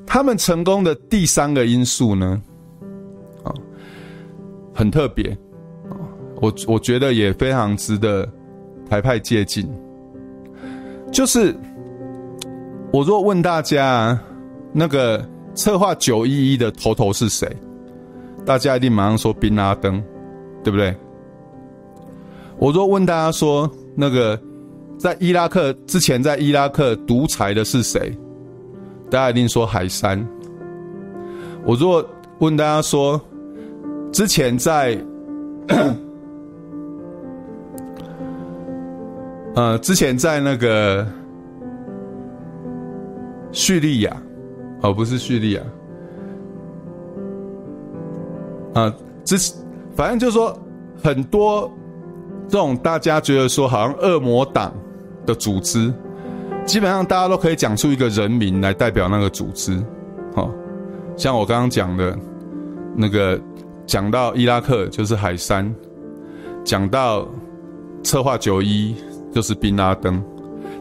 他们成功的第三个因素呢，啊，很特别啊，我我觉得也非常值得台派借鉴。就是我若问大家，那个策划九一一的头头是谁？大家一定马上说宾拉登，对不对？我若问大家说，那个在伊拉克之前在伊拉克独裁的是谁？大家一定说海山。我如果问大家说，之前在，呃，之前在那个叙利亚，哦，不是叙利亚，啊，之反正就是说很多这种大家觉得说好像恶魔党的组织。基本上大家都可以讲出一个人名来代表那个组织，好，像我刚刚讲的，那个讲到伊拉克就是海山，讲到策划九一就是宾拉登，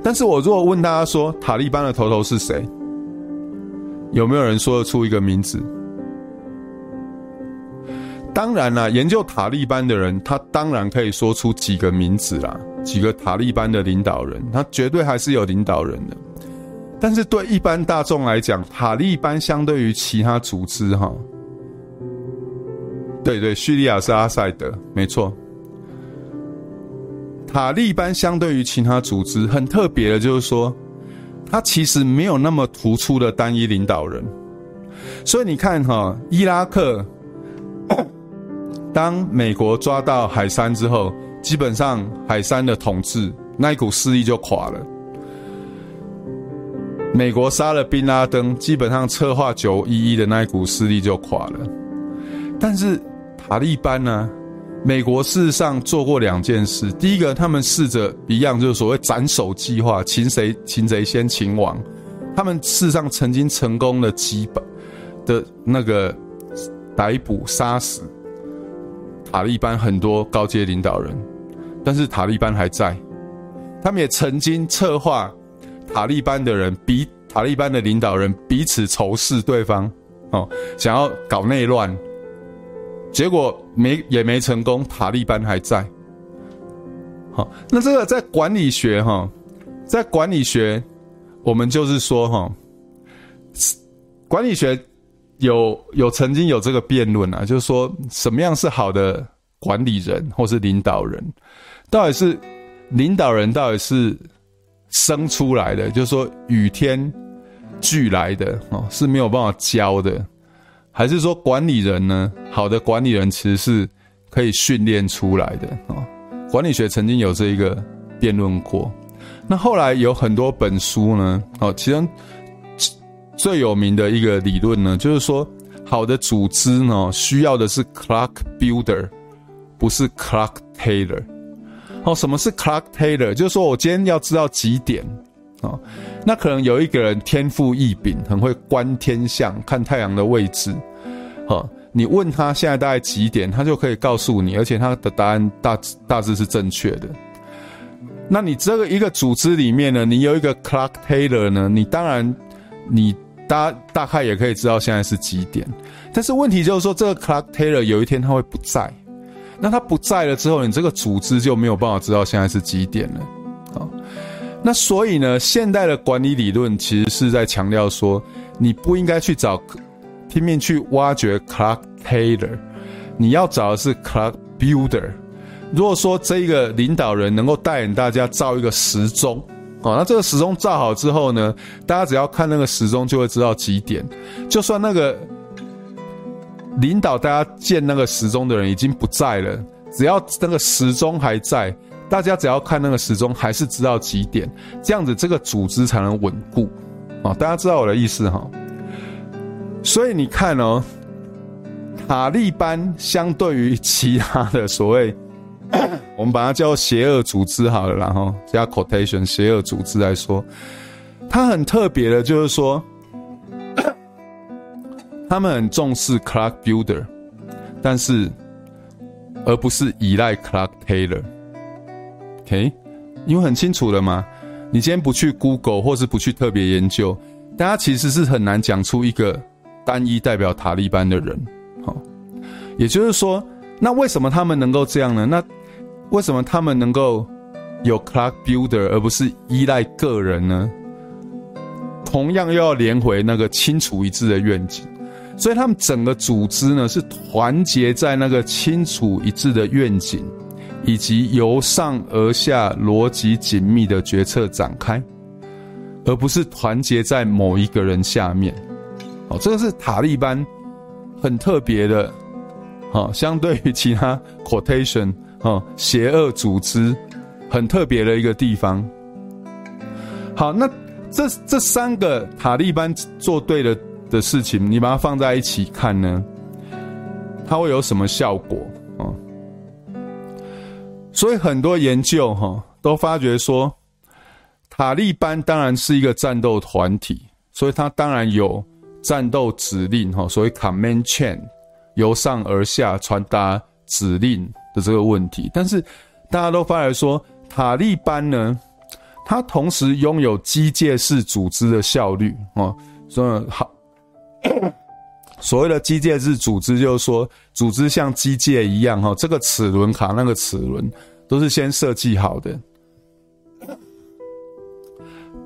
但是我如果问大家说塔利班的头头是谁，有没有人说得出一个名字？当然啦，研究塔利班的人，他当然可以说出几个名字啦。几个塔利班的领导人，他绝对还是有领导人的。但是对一般大众来讲，塔利班相对于其他组织，哈，对对，叙利亚是阿塞德，没错。塔利班相对于其他组织很特别的，就是说，他其实没有那么突出的单一领导人。所以你看，哈，伊拉克，当美国抓到海山之后。基本上，海山的统治那一股势力就垮了。美国杀了宾拉登，基本上策划九一一的那一股势力就垮了。但是塔利班呢？美国事实上做过两件事。第一个，他们试着一样，就是所谓斩首计划，擒谁擒贼先擒王。他们事实上曾经成功的击败的那个逮捕杀死塔利班很多高阶领导人。但是塔利班还在，他们也曾经策划塔利班的人比塔利班的领导人彼此仇视对方，哦，想要搞内乱，结果没也没成功，塔利班还在。好，那这个在管理学哈，在管理学，我们就是说哈，管理学有有曾经有这个辩论啊，就是说什么样是好的管理人或是领导人。到底是领导人，到底是生出来的，就是说与天俱来的哦，是没有办法教的，还是说管理人呢？好的管理人其实是可以训练出来的哦。管理学曾经有这一个辩论过，那后来有很多本书呢，哦，其中最有名的一个理论呢，就是说好的组织呢，需要的是 clock builder，不是 clock tailor。哦，什么是 clock tailor？就是说我今天要知道几点哦，那可能有一个人天赋异禀，很会观天象，看太阳的位置。哦，你问他现在大概几点，他就可以告诉你，而且他的答案大致大致是正确的。那你这个一个组织里面呢，你有一个 clock tailor 呢，你当然你大大概也可以知道现在是几点。但是问题就是说，这个 clock tailor 有一天他会不在。那他不在了之后，你这个组织就没有办法知道现在是几点了，啊，那所以呢，现代的管理理论其实是在强调说，你不应该去找拼命去挖掘 clock tailor，你要找的是 clock builder。如果说这一个领导人能够带领大家造一个时钟，啊，那这个时钟造好之后呢，大家只要看那个时钟就会知道几点，就算那个。领导大家建那个时钟的人已经不在了，只要那个时钟还在，大家只要看那个时钟，还是知道几点，这样子这个组织才能稳固。啊，大家知道我的意思哈？所以你看哦，塔利班相对于其他的所谓，我们把它叫邪恶组织好了，然后加 quotation 邪恶组织来说，他很特别的，就是说，他们很重视 Clark Builder，但是而不是依赖 Clark Taylor。OK，因为很清楚了嘛，你今天不去 Google 或是不去特别研究，大家其实是很难讲出一个单一代表塔利班的人。好，也就是说，那为什么他们能够这样呢？那为什么他们能够有 Clark Builder 而不是依赖个人呢？同样又要连回那个清楚一致的愿景，所以他们整个组织呢是团结在那个清楚一致的愿景，以及由上而下逻辑紧密的决策展开，而不是团结在某一个人下面。哦，这个是塔利班很特别的，哦，相对于其他 quotation 哦，邪恶组织很特别的一个地方。好，那。这这三个塔利班做对了的事情，你把它放在一起看呢，它会有什么效果？所以很多研究哈都发觉说，塔利班当然是一个战斗团体，所以它当然有战斗指令哈，所谓 command chain 由上而下传达指令的这个问题。但是大家都发觉说，塔利班呢？它同时拥有机械式组织的效率哦，所以好，所谓的机械式组织就是说，组织像机械一样哈，这个齿轮卡那个齿轮都是先设计好的，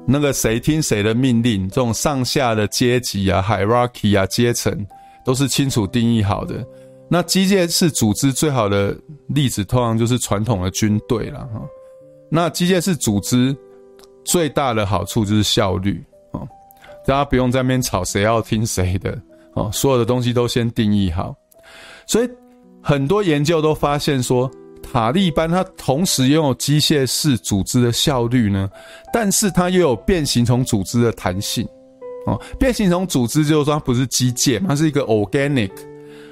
那个谁听谁的命令，这种上下的阶级啊、hierarchy 啊、阶层都是清楚定义好的。那机械式组织最好的例子，通常就是传统的军队了哈。那机械式组织。最大的好处就是效率哦，大家不用在那边吵谁要听谁的哦，所有的东西都先定义好，所以很多研究都发现说，塔利班它同时拥有机械式组织的效率呢，但是它又有变形虫组织的弹性哦，变形虫组织就是说它不是机械，它是一个 organic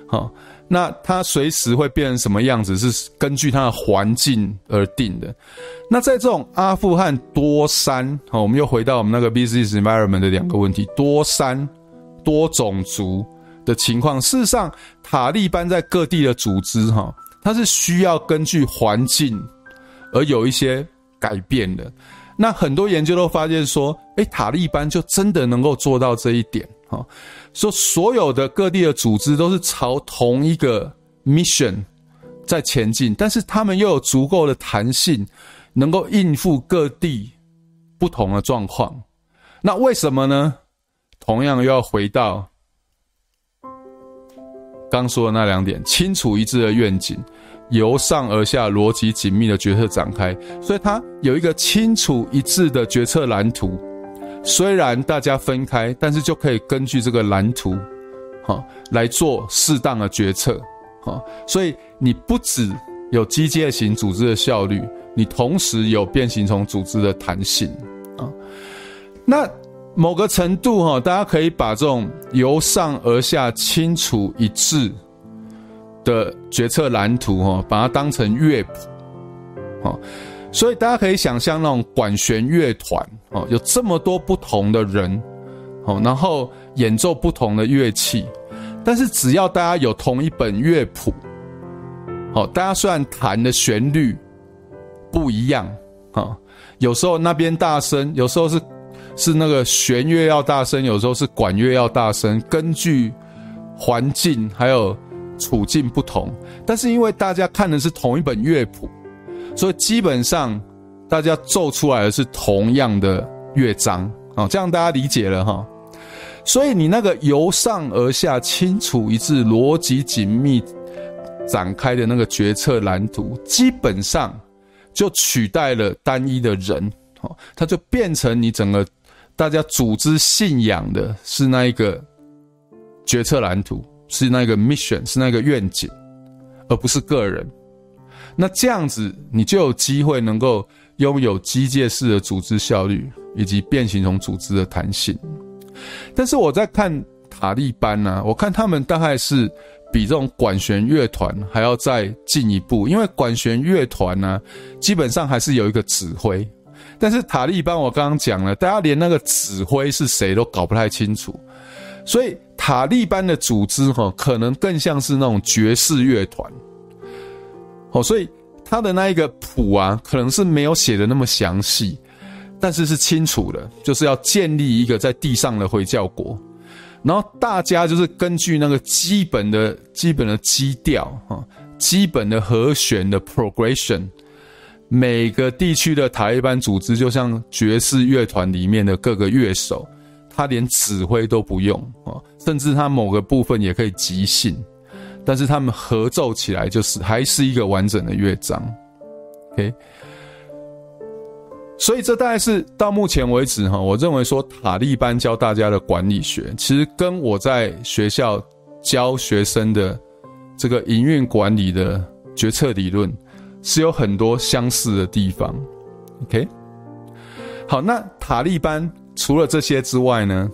哦。那它随时会变成什么样子，是根据它的环境而定的。那在这种阿富汗多山，好，我们又回到我们那个 business environment 的两个问题：多山、多种族的情况。事实上，塔利班在各地的组织，哈，它是需要根据环境而有一些改变的。那很多研究都发现说，诶，塔利班就真的能够做到这一点，哈。说所有的各地的组织都是朝同一个 mission 在前进，但是他们又有足够的弹性，能够应付各地不同的状况。那为什么呢？同样又要回到刚说的那两点：清楚一致的愿景，由上而下逻辑紧密的决策展开。所以它有一个清楚一致的决策蓝图。虽然大家分开，但是就可以根据这个蓝图，哈，来做适当的决策，哈。所以你不只有机械型组织的效率，你同时有变形虫组织的弹性，啊。那某个程度，哈，大家可以把这种由上而下清楚一致的决策蓝图，哈，把它当成乐谱，哈。所以大家可以想象那种管弦乐团哦，有这么多不同的人哦，然后演奏不同的乐器，但是只要大家有同一本乐谱，哦，大家虽然弹的旋律不一样啊，有时候那边大声，有时候是是那个弦乐要大声，有时候是管乐要大声，根据环境还有处境不同，但是因为大家看的是同一本乐谱。所以基本上，大家奏出来的是同样的乐章啊，这样大家理解了哈。所以你那个由上而下清楚一致、逻辑紧密展开的那个决策蓝图，基本上就取代了单一的人，哦，它就变成你整个大家组织信仰的是那一个决策蓝图，是那个 mission，是那个愿景，而不是个人。那这样子，你就有机会能够拥有机械式的组织效率以及变形虫组织的弹性。但是我在看塔利班呢、我看他们大概是比这种管弦乐团还要再进一步，因为管弦乐团呢，基本上还是有一个指挥，但是塔利班我刚刚讲了，大家连那个指挥是谁都搞不太清楚，所以塔利班的组织哈，可能更像是那种爵士乐团。哦，所以他的那一个谱啊，可能是没有写的那么详细，但是是清楚的，就是要建立一个在地上的回教国，然后大家就是根据那个基本的基本的基调哈，基本的和弦的 progression，每个地区的塔利班组织就像爵士乐团里面的各个乐手，他连指挥都不用啊，甚至他某个部分也可以即兴。但是他们合奏起来就是还是一个完整的乐章，OK。所以这大概是到目前为止哈，我认为说塔利班教大家的管理学，其实跟我在学校教学生的这个营运管理的决策理论是有很多相似的地方，OK。好，那塔利班除了这些之外呢，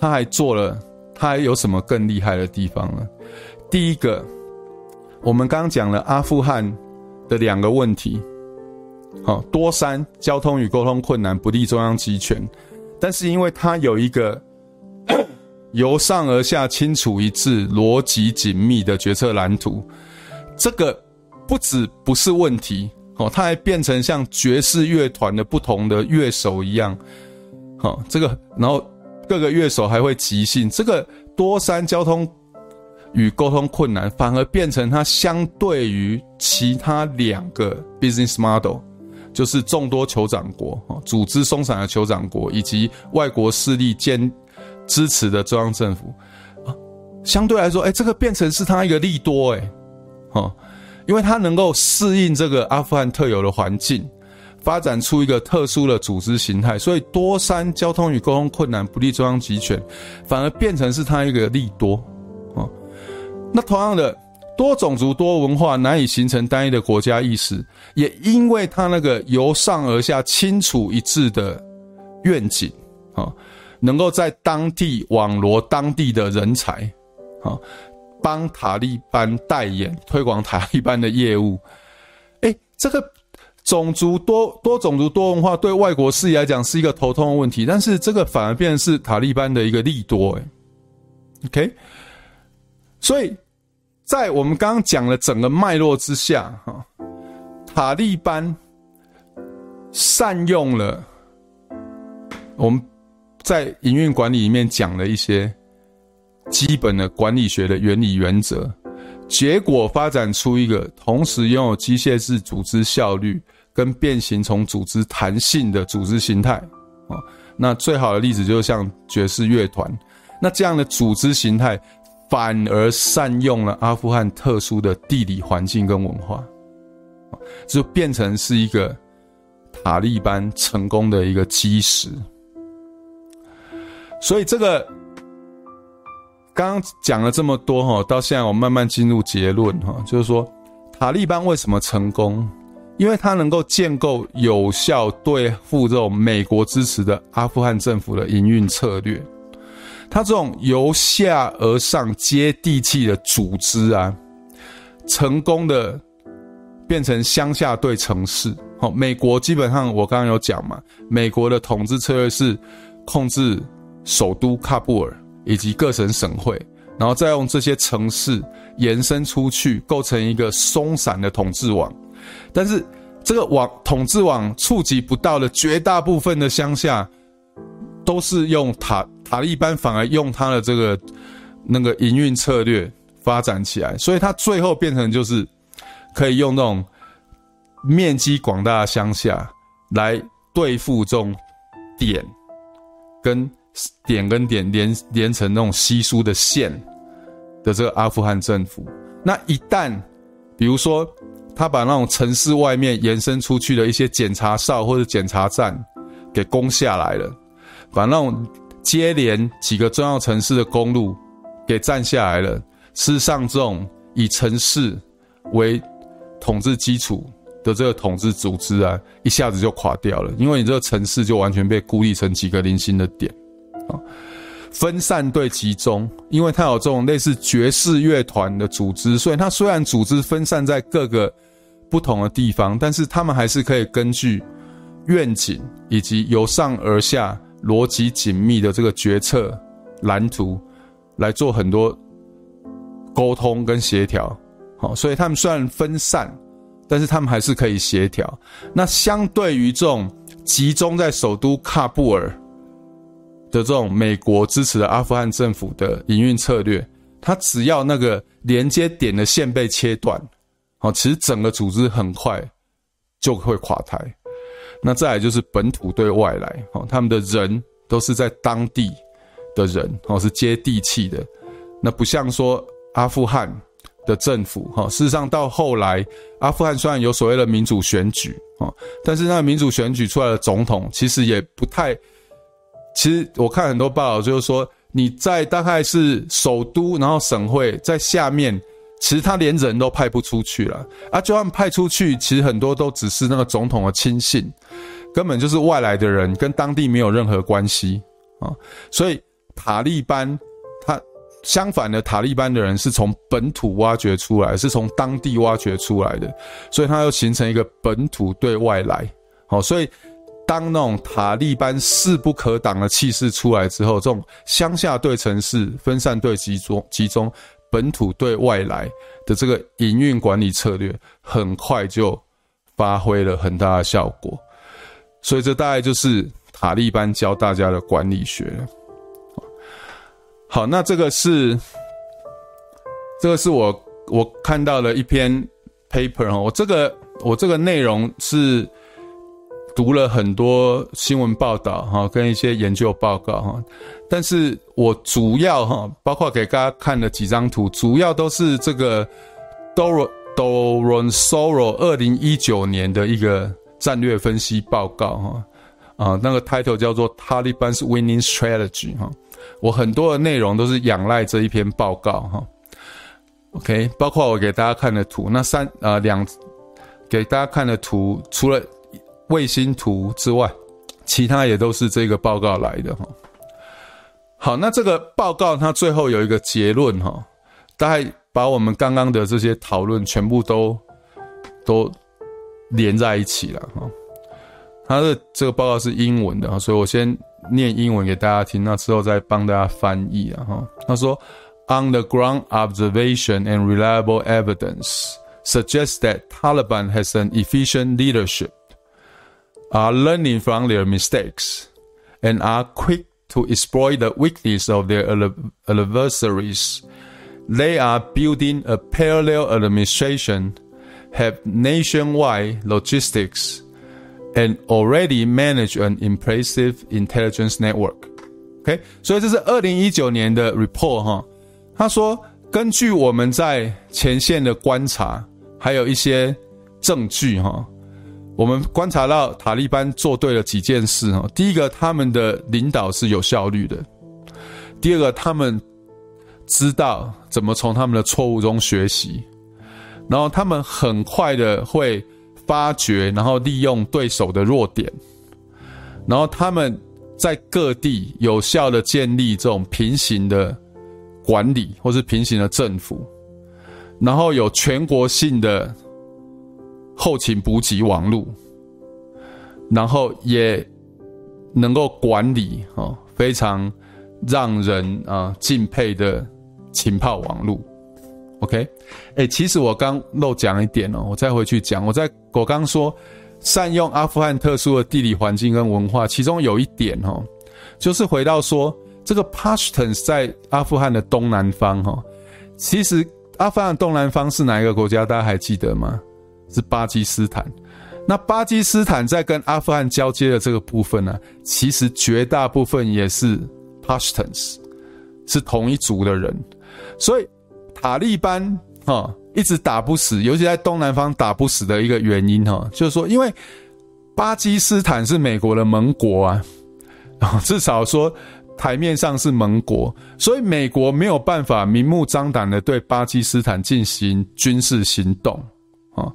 他还做了，他还有什么更厉害的地方呢？第一个，我们刚刚讲了阿富汗的两个问题，好，多山交通与沟通困难，不利中央集权，但是因为它有一个 由上而下清楚一致、逻辑紧密的决策蓝图，这个不止不是问题，哦，它还变成像爵士乐团的不同的乐手一样，好，这个然后各个乐手还会即兴，这个多山交通。与沟通困难，反而变成它相对于其他两个 business model，就是众多酋长国、组织松散的酋长国以及外国势力兼支持的中央政府，啊，相对来说，哎，这个变成是它一个利多，哎，哈，因为它能够适应这个阿富汗特有的环境，发展出一个特殊的组织形态，所以多山交通与沟通困难，不利中央集权，反而变成是它一个利多。那同样的，多种族多文化难以形成单一的国家意识，也因为他那个由上而下清楚一致的愿景，啊，能够在当地网罗当地的人才，啊，帮塔利班代言推广塔利班的业务。哎，这个种族多多种族多文化对外国势力来讲是一个头痛的问题，但是这个反而变成是塔利班的一个利多，哎，OK。所以，在我们刚刚讲的整个脉络之下，哈，塔利班善用了我们在营运管理里面讲的一些基本的管理学的原理原则，结果发展出一个同时拥有机械式组织效率跟变形虫组织弹性的组织形态啊。那最好的例子就是像爵士乐团，那这样的组织形态。反而善用了阿富汗特殊的地理环境跟文化，就变成是一个塔利班成功的一个基石。所以这个刚刚讲了这么多哈，到现在我慢慢进入结论哈，就是说塔利班为什么成功？因为它能够建构有效对付这种美国支持的阿富汗政府的营运策略。他这种由下而上接地气的组织啊，成功的变成乡下对城市。好，美国基本上我刚刚有讲嘛，美国的统治策略是控制首都喀布尔以及各省省会，然后再用这些城市延伸出去，构成一个松散的统治网。但是这个网统治网触及不到的绝大部分的乡下，都是用塔。塔利班反而用他的这个那个营运策略发展起来，所以他最后变成就是可以用那种面积广大的乡下来对付这种点跟点跟点连连成那种稀疏的线的这个阿富汗政府。那一旦比如说他把那种城市外面延伸出去的一些检查哨或者检查站给攻下来了，把那种。接连几个重要城市的公路给占下来了。事实上，这种以城市为统治基础的这个统治组织啊，一下子就垮掉了，因为你这个城市就完全被孤立成几个零星的点啊。分散对集中，因为它有这种类似爵士乐团的组织，所以它虽然组织分散在各个不同的地方，但是他们还是可以根据愿景以及由上而下逻辑紧密的这个决策蓝图来做很多沟通跟协调。好，所以他们虽然分散，但是他们还是可以协调。那相对于这种集中在首都喀布尔的这种美国支持的阿富汗政府的营运策略，它只要那个连接点的线被切断，好，其实整个组织很快就会垮台。那再来就是本土对外来，哦，他们的人都是在当地的人，哦，是接地气的。那不像说阿富汗的政府，哈，事实上到后来，阿富汗虽然有所谓的民主选举，啊，但是那民主选举出来的总统其实也不太。其实我看很多报道，就是说你在大概是首都，然后省会在下面，其实他连人都派不出去了啊。就算派出去，其实很多都只是那个总统的亲信，根本就是外来的人，跟当地没有任何关系啊。所以塔利班他。相反的，塔利班的人是从本土挖掘出来，是从当地挖掘出来的，所以它又形成一个本土对外来。好，所以当那种塔利班势不可挡的气势出来之后，这种乡下对城市、分散对集中、集中本土对外来的这个营运管理策略，很快就发挥了很大的效果。所以这大概就是塔利班教大家的管理学。好，那这个是，这个是我我看到的一篇 paper 哈，我这个我这个内容是读了很多新闻报道哈，跟一些研究报告哈，但是我主要哈，包括给大家看的几张图，主要都是这个 Dor Doronsoro 二零一九年的一个战略分析报告哈，啊，那个 title 叫做 Taliban's Winning Strategy 哈。我很多的内容都是仰赖这一篇报告哈，OK，包括我给大家看的图，那三啊两给大家看的图，除了卫星图之外，其他也都是这个报告来的哈。好，那这个报告它最后有一个结论哈，大概把我们刚刚的这些讨论全部都都连在一起了哈。它的这个报告是英文的，所以我先。念英文给大家听，那之后再帮大家翻译啊哈。他说，On the ground observation and reliable evidence suggests that Taliban has an efficient leadership, are learning from their mistakes, and are quick to exploit the weakness of their adversaries. They are building a parallel administration, have nationwide logistics. And already manage an impressive intelligence network. OK，所以这是二零一九年的 report 哈。他说，根据我们在前线的观察，还有一些证据哈， 我们观察到塔利班做对了几件事哈。第一个，他们的领导是有效率的；第二个，他们知道怎么从他们的错误中学习，然后他们很快的会。发掘，然后利用对手的弱点，然后他们在各地有效的建立这种平行的管理，或是平行的政府，然后有全国性的后勤补给网络，然后也能够管理哦非常让人啊敬佩的情报网络。OK，哎、其实我刚漏讲一点哦，我再回去讲。我在我刚说善用阿富汗特殊的地理环境跟文化，其中有一点哦，就是回到说这个 Pashtuns 在阿富汗的东南方哈，其实阿富汗东南方是哪一个国家？大家还记得吗？是巴基斯坦。那巴基斯坦在跟阿富汗交接的这个部分呢，其实绝大部分也是 Pashtuns，是同一族的人，所以。塔利班哈一直打不死，尤其在东南方打不死的一个原因哈，就是说，因为巴基斯坦是美国的盟国啊，至少说台面上是盟国，所以美国没有办法明目张胆的对巴基斯坦进行军事行动啊，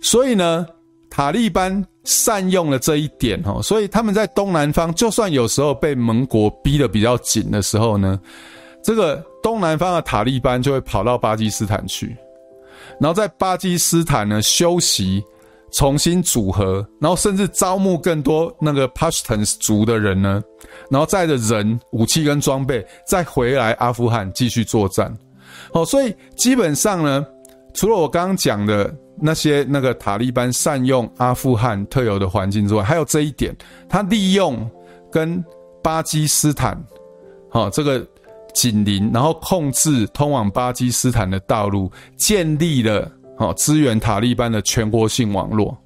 所以呢，塔利班善用了这一点哦，所以他们在东南方，就算有时候被盟国逼得比较紧的时候呢，这个。东南方的塔利班就会跑到巴基斯坦去，然后在巴基斯坦呢休息，重新组合，然后甚至招募更多那个 Pashtuns 族的人呢，然后带着人、武器跟装备再回来阿富汗继续作战。哦，所以基本上呢，除了我刚刚讲的那些那个塔利班善用阿富汗特有的环境之外，还有这一点，他利用跟巴基斯坦，好这个紧邻，然后控制通往巴基斯坦的道路，建立了。好，支援塔利班的全国性网络。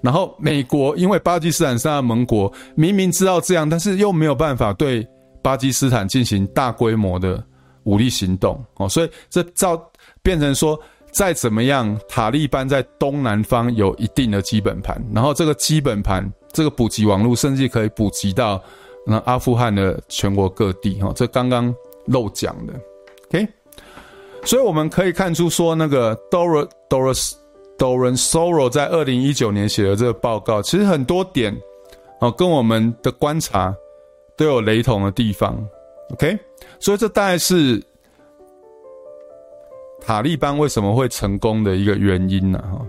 然后美国因为巴基斯坦是他的盟国，明明知道这样，但是又没有办法对巴基斯坦进行大规模的武力行动。哦，所以这造变成说，再怎么样，塔利班在东南方有一定的基本盘，然后这个基本盘，这个补给网络甚至可以补给到那阿富汗的全国各地。哈，这刚刚漏讲的。OK。所以我们可以看出，说那个 Dora Doris Doreen Sorrell 在二零一九年写的这个报告，其实很多点哦，跟我们的观察都有雷同的地方。OK，所以这大概是塔利班为什么会成功的一个原因呢？哈，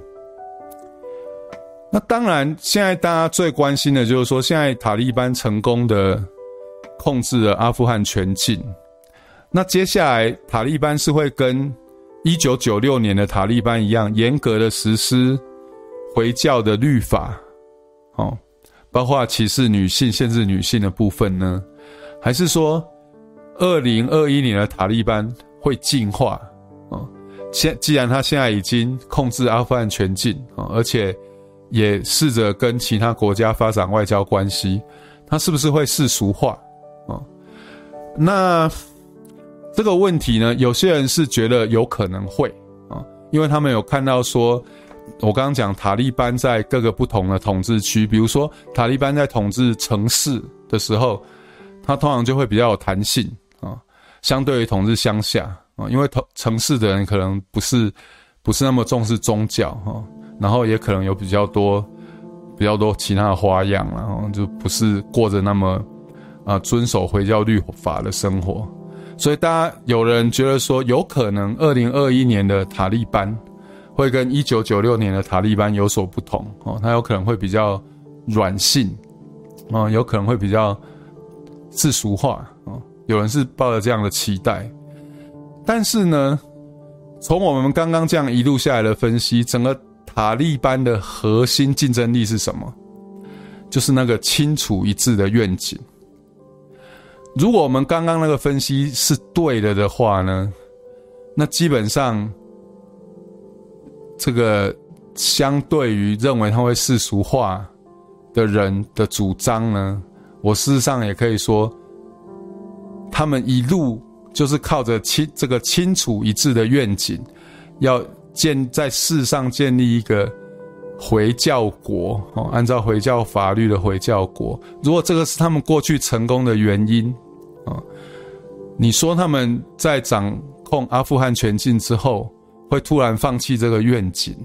那当然，现在大家最关心的就是说，现在塔利班成功的控制了阿富汗全境。那接下来，塔利班是会跟一九九六年的塔利班一样，严格的实施回教的律法，哦，包括歧视女性、限制女性的部分呢？还是说，二零二一年的塔利班会进化？现既然他现在已经控制阿富汗全境啊，而且也试着跟其他国家发展外交关系，他是不是会世俗化？啊，那。这个问题呢，有些人是觉得有可能会啊，因为他们有看到说，我刚刚讲塔利班在各个不同的统治区，比如说塔利班在统治城市的时候，它通常就会比较有弹性啊，相对于统治乡下啊，因为城市的人可能不是不是那么重视宗教哈，然后也可能有比较多比较多其他的花样，然后就不是过着那么啊遵守回教律法的生活。所以，大家有人觉得说，有可能二零二一年的塔利班会跟一九九六年的塔利班有所不同哦，它有可能会比较软性啊，有可能会比较世俗化哦。有人是抱着这样的期待，但是呢，从我们刚刚这样一路下来的分析，整个塔利班的核心竞争力是什么？就是那个清楚一致的愿景。如果我们刚刚那个分析是对的的话呢，那基本上，这个相对于认为他会世俗化的人的主张呢，我事实上也可以说，他们一路就是靠着清这个清楚一致的愿景，要建在世上建立一个回教国哦，按照回教法律的回教国。如果这个是他们过去成功的原因。啊，你说他们在掌控阿富汗全境之后，会突然放弃这个愿景？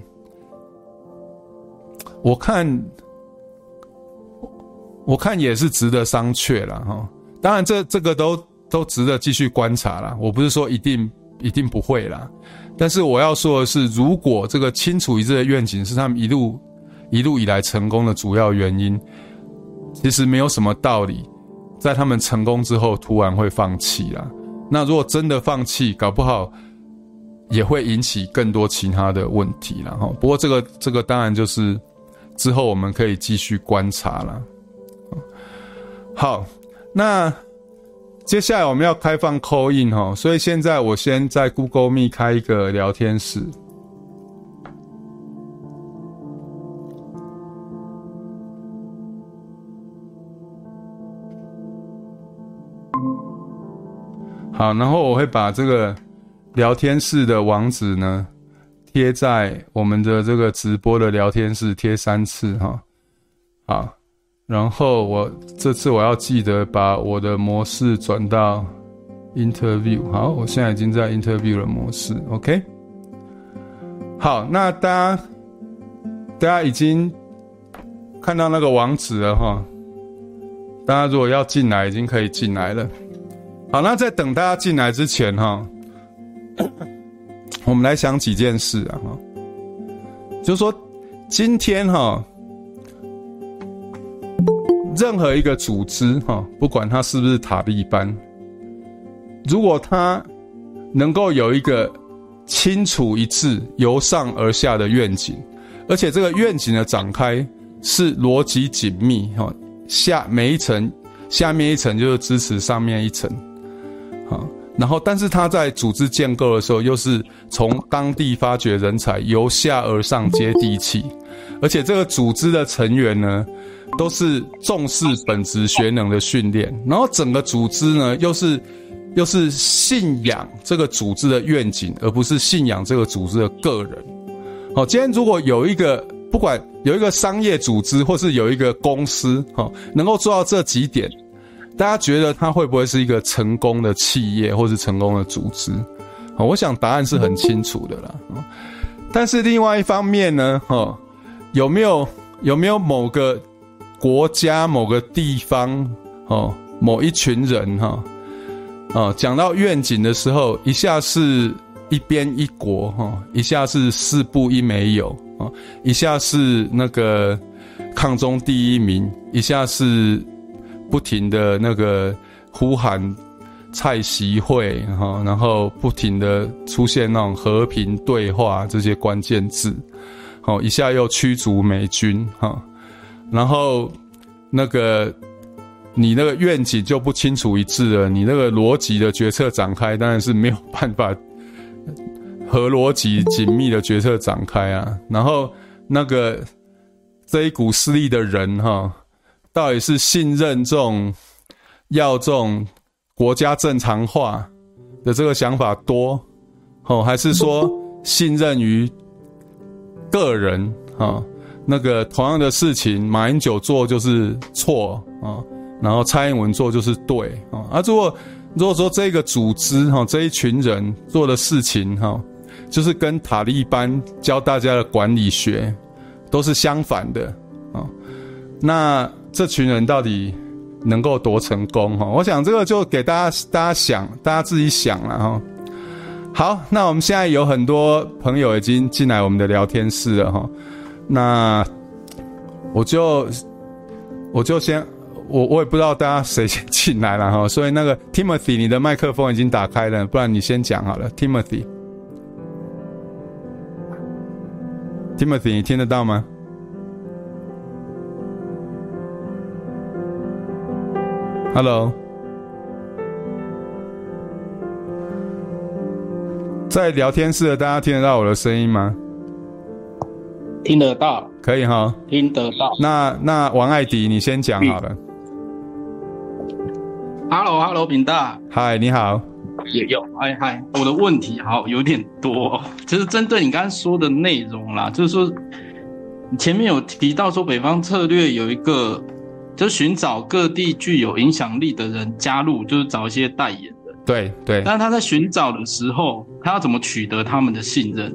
我看，我看也是值得商榷了哈。当然，这这个都都值得继续观察了。我不是说一定一定不会啦，但是我要说的是，如果这个清楚一致的愿景是他们一路一路以来成功的主要原因，其实没有什么道理。在他们成功之后，突然会放弃啦。那如果真的放弃，搞不好也会引起更多其他的问题啦。哈。不过这个这个当然就是之后我们可以继续观察啦。好，那接下来我们要开放 call in 哈，所以现在我先在 Google Meet 开一个聊天室。好，然后我会把这个聊天室的网址呢贴在我们的这个直播的聊天室贴三次哈。好，然后我这次我要记得把我的模式转到 interview。好，我现在已经在 interview 的模式，OK。好，那大家大家已经看到那个网址了哈。大家如果要进来，已经可以进来了。好，那在等大家进来之前哈，我们来想几件事啊哈，就是说，今天哈，任何一个组织哈，不管它是不是塔利班，如果它能够有一个清楚一致、由上而下的愿景，而且这个愿景的展开是逻辑紧密哈，下每一层下面一层就是支持上面一层，好。然后，但是他在组织建构的时候，又是从当地发掘人才，由下而上接地气，而且这个组织的成员呢，都是重视本职学能的训练，然后整个组织呢，又是又是信仰这个组织的愿景，而不是信仰这个组织的个人。好，今天如果有一个不管有一个商业组织，或是有一个公司，哈，能够做到这几点。大家觉得它会不会是一个成功的企业，或是成功的组织？好，我想答案是很清楚的啦。但是另外一方面呢，哈，有没有有没有某个国家、某个地方，哦，某一群人，哈，啊，讲到愿景的时候，一下是一边一国，哈，一下是四不一没有，啊，一下是那个抗中第一名，一下是。不停的那个呼喊蔡席会哈，然后不停的出现那种和平对话这些关键字，好，一下又驱逐美军哈，然后那个你那个愿景就不清楚一致了，你那个逻辑的决策展开当然是没有办法和逻辑紧密的决策展开啊，然后那个这一股势力的人哈。到底是信任这种要这种国家正常化的这个想法多，哦，还是说信任于个人啊？那个同样的事情，马英九做就是错啊，然后蔡英文做就是对啊。啊，如果如果说这个组织哈，这一群人做的事情哈，就是跟塔利班教大家的管理学都是相反的啊，那。这群人到底能够多成功哈？我想这个就给大家大家想，大家自己想了哈。好，那我们现在有很多朋友已经进来我们的聊天室了哈。那我就我就先我我也不知道大家谁先 进来了哈，所以那个 Timothy，你的麦克风已经打开了，不然你先讲好了，Timothy。Timothy，你听得到吗？Hello，在聊天室的大家听得到我的声音吗？听得到，可以哈，听得到。那那王爱迪，你先讲好了。Hello，Hello，饼大，嗨，你好。也有，嗨嗨，我的问题好有点多，就是针对你刚刚说的内容啦，就是说你前面有提到说北方策略有一个。就寻找各地具有影响力的人加入，就是找一些代言人。对对。但是他在寻找的时候，他要怎么取得他们的信任？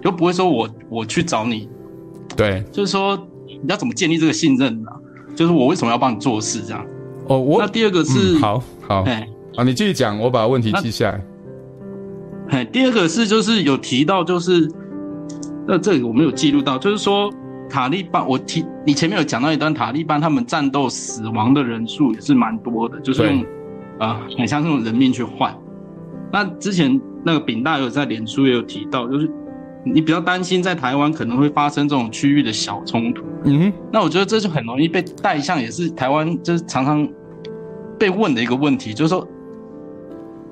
就不会说我我去找你。对。就是说你要怎么建立这个信任呢？就是我为什么要帮你做事这样？哦，我。那第二个是。嗯、好好。哎，啊，你继续讲，我把问题记下来。哎，第二个是就是有提到，就是那这个我没有记录到，就是说。塔利班，我提你前面有讲到一段塔利班，他们战斗死亡的人数也是蛮多的，就是用啊、呃，很像那种人命去换。那之前那个丙大有在脸书也有提到，就是你比较担心在台湾可能会发生这种区域的小冲突。嗯哼，那我觉得这就很容易被带向，也是台湾就是常常被问的一个问题，就是说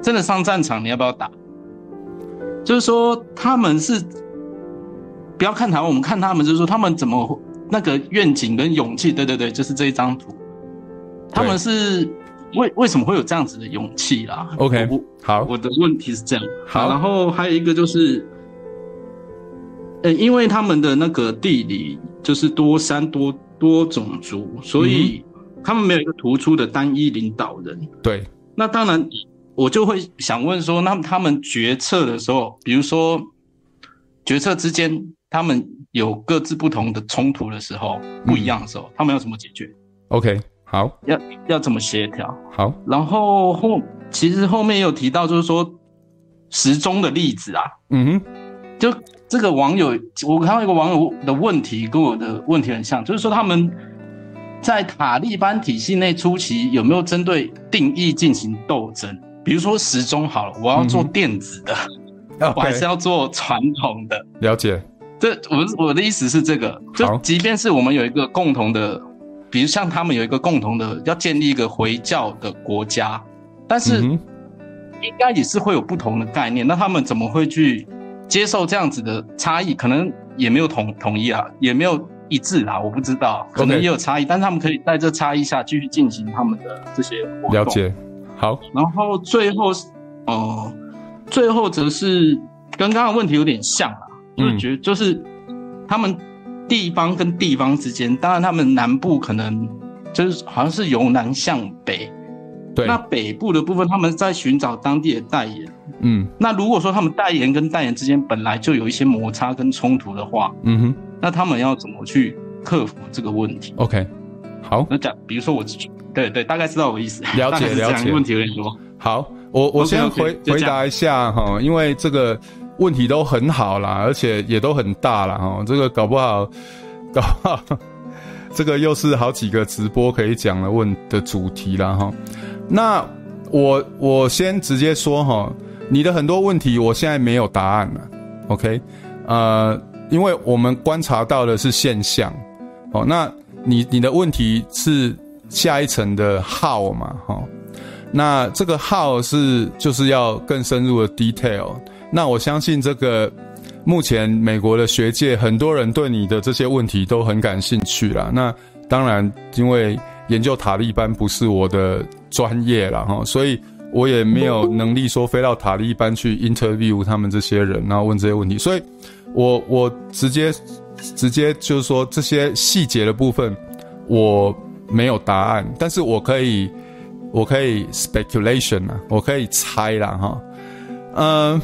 真的上战场你要不要打？就是说他们是。不要看台湾，我们看他们，就是说他们怎么那个愿景跟勇气，对对对，就是这一张图，他们是为为什么会有这样子的勇气啦？OK，好，我的问题是这样，好，然后还有一个就是，呃，因为他们的那个地理就是多山多多种族，所以他们没有一个突出的单一领导人。对，那当然我就会想问说，那他们决策的时候，比如说决策之间。他们有各自不同的冲突的时候，不一样的时候，嗯、他们要怎么解决？OK，好，要要怎么协调？好，然后后其实后面有提到，就是说时钟的例子啊，嗯哼，就这个网友，我看到一个网友的问题跟我的问题很像，就是说他们在塔利班体系内初期有没有针对定义进行斗争？比如说时钟好了，我要做电子的，嗯、我还是要做传统的？了解。这我我的意思是这个，就即便是我们有一个共同的，比如像他们有一个共同的要建立一个回教的国家，但是应该也是会有不同的概念。那他们怎么会去接受这样子的差异？可能也没有统统一啊，也没有一致啦，我不知道，可能也有差异。但是他们可以在这差异下继续进行他们的这些活动。了解，好。然后最后，哦、呃，最后则是跟刚刚的问题有点像啦。就是觉得就是他们地方跟地方之间，当然他们南部可能就是好像是由南向北，对。那北部的部分，他们在寻找当地的代言。嗯。那如果说他们代言跟代言之间本来就有一些摩擦跟冲突的话，嗯哼，那他们要怎么去克服这个问题？OK，好。那讲，比如说我，对对，大概知道我意思。了解 了解。问题有点多。好，我我先回 okay, okay, 回答一下哈，因为这个。问题都很好啦，而且也都很大啦。哈。这个搞不好，搞不好，这个又是好几个直播可以讲的问的主题啦。哈。那我我先直接说哈，你的很多问题我现在没有答案了。OK，呃，因为我们观察到的是现象。哦，那你你的问题是下一层的 how 嘛？哈，那这个 how 是就是要更深入的 detail。那我相信这个，目前美国的学界很多人对你的这些问题都很感兴趣啦。那当然，因为研究塔利班不是我的专业啦，哈，所以我也没有能力说飞到塔利班去 interview 他们这些人，然后问这些问题。所以我我直接直接就是说这些细节的部分我没有答案，但是我可以我可以 speculation 啊，我可以猜啦，哈，嗯。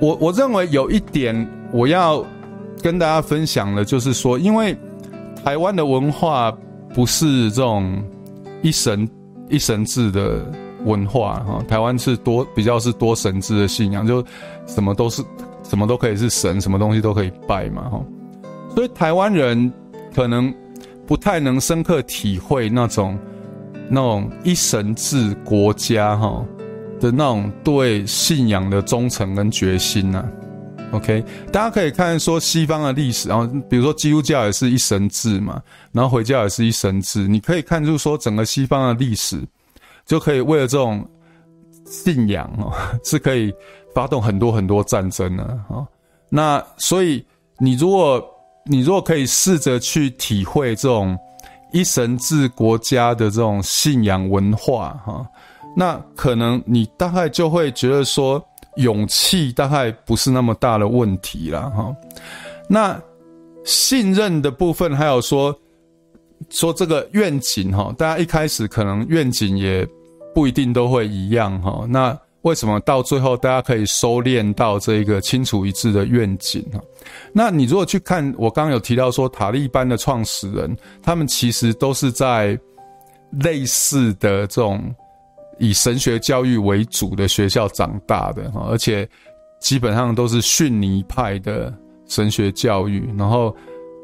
我我认为有一点我要跟大家分享的，就是说，因为台湾的文化不是这种一神一神制的文化哈，台湾是多比较是多神制的信仰，就什么都是什么都可以是神，什么东西都可以拜嘛哈，所以台湾人可能不太能深刻体会那种那种一神制国家哈。的那种对信仰的忠诚跟决心呐、，OK，大家可以看说西方的历史，然后比如说基督教也是一神制嘛，然后回教也是一神制，你可以看出说整个西方的历史就可以为了这种信仰哦，是可以发动很多很多战争的啊。那所以你如果你如果可以试着去体会这种一神制国家的这种信仰文化哈。那可能你大概就会觉得说，勇气大概不是那么大的问题了哈。那信任的部分，还有说说这个愿景哈，大家一开始可能愿景也不一定都会一样哈。那为什么到最后大家可以收敛到这个清楚一致的愿景哈？那你如果去看我刚刚有提到说塔利班的创始人，他们其实都是在类似的这种。以神学教育为主的学校长大的哈，而且基本上都是逊尼派的神学教育，然后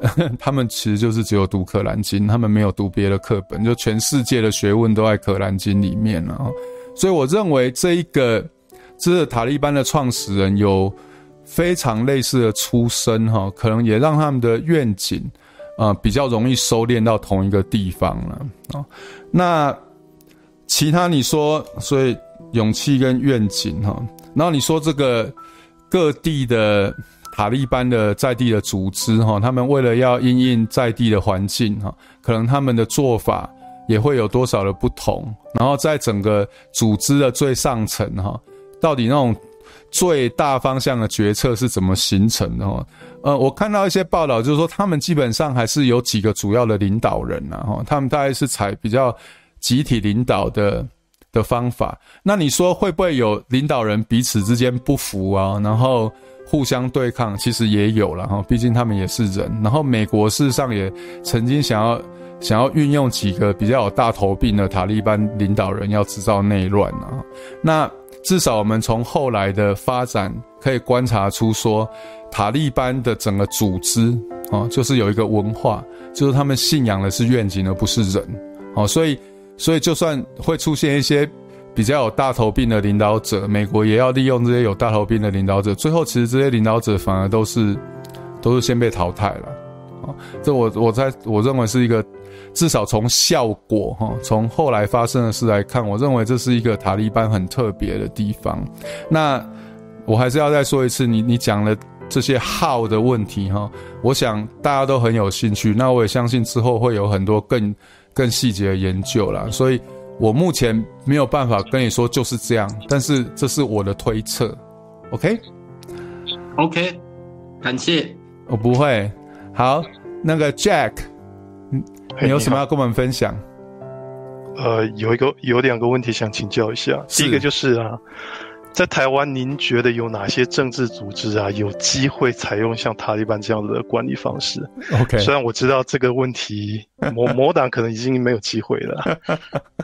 他们其实就是只有读可兰经，他们没有读别的课本，就全世界的学问都在可兰经里面了。所以我认为这一个这个塔利班的创始人有非常类似的出身哈，可能也让他们的愿景啊比较容易收敛到同一个地方了啊。那。其他你说，所以勇气跟愿景哈，然后你说这个各地的塔利班的在地的组织哈，他们为了要因应在地的环境哈，可能他们的做法也会有多少的不同。然后在整个组织的最上层哈，到底那种最大方向的决策是怎么形成的哈？呃，我看到一些报道，就是说他们基本上还是有几个主要的领导人呐哈，他们大概是采比较。集体领导的的方法，那你说会不会有领导人彼此之间不服啊？然后互相对抗，其实也有了哈，毕竟他们也是人。然后美国事实上也曾经想要想要运用几个比较有大头病的塔利班领导人，要制造内乱啊。那至少我们从后来的发展可以观察出说，塔利班的整个组织哦，就是有一个文化，就是他们信仰的是愿景而不是人哦，所以所以就算会出现一些比较有大头病的领导者，美国也要利用这些有大头病的领导者，最后其实这些领导者反而都是都是先被淘汰了啊，这我我在我认为是一个。至少从效果哈，从后来发生的事来看，我认为这是一个塔利班很特别的地方。那我还是要再说一次，你你讲了这些号的问题哈，我想大家都很有兴趣。那我也相信之后会有很多更更细节的研究啦。所以我目前没有办法跟你说就是这样，但是这是我的推测。OK，OK，感谢。我不会。好，那个 Jack。你有什么要跟我们分享？呃，有一个有两个问题想请教一下。第一个就是啊，在台湾，您觉得有哪些政治组织啊，有机会采用像塔利班这样的管理方式？OK，虽然我知道这个问题，某 某党可能已经没有机会了，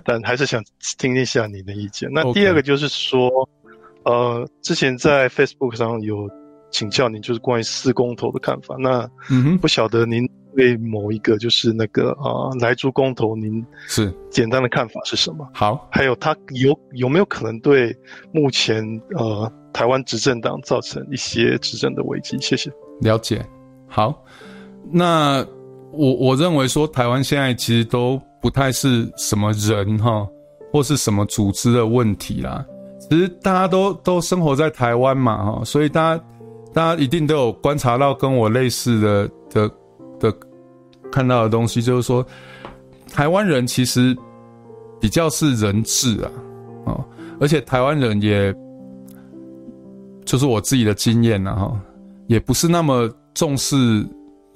但还是想听一下您的意见。那第二个就是说.呃，之前在 Facebook 上有请教您，就是关于四公投的看法。那嗯，不晓得您。对某一个就是那个啊，莱猪公投，您是简单的看法是什么？好，还有他有有没有可能对目前呃台湾执政党造成一些执政的危机？谢谢。了解。好，那我我认为说台湾现在其实都不太是什么人哈，或是什么组织的问题啦。其实大家都都生活在台湾嘛哈，所以大家大家一定都有观察到跟我类似的的。的看到的东西就是说，台湾人其实比较是人治啊，哦，而且台湾人也，就是我自己的经验呐哈，也不是那么重视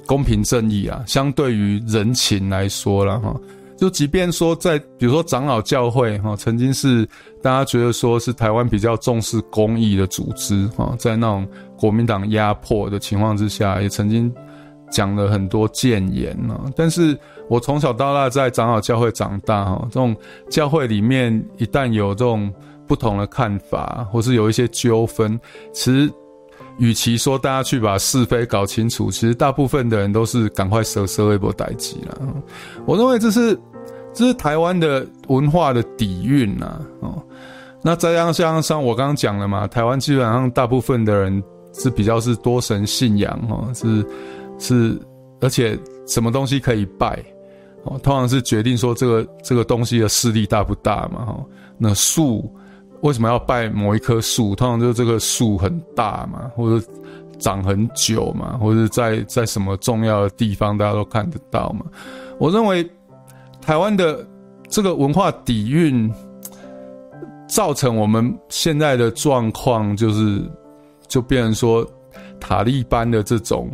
公平正义啊，相对于人情来说了哈，就即便说在比如说长老教会哈，曾经是大家觉得说是台湾比较重视公益的组织哈，在那种国民党压迫的情况之下，也曾经。讲了很多谏言啊，但是我从小到大在长老教会长大哈，这种教会里面一旦有这种不同的看法，或是有一些纠纷，其实与其说大家去把是非搞清楚，其实大部分的人都是赶快收收一波代志了。我认为这是这是台湾的文化的底蕴呐哦。那再加上像我刚刚讲了嘛，台湾基本上大部分的人是比较是多神信仰哈，是。是，而且什么东西可以拜，哦，通常是决定说这个这个东西的势力大不大嘛，哈。那树为什么要拜某一棵树？通常就是这个树很大嘛，或者长很久嘛，或者在在什么重要的地方大家都看得到嘛。我认为台湾的这个文化底蕴，造成我们现在的状况，就是就变成说塔利班的这种。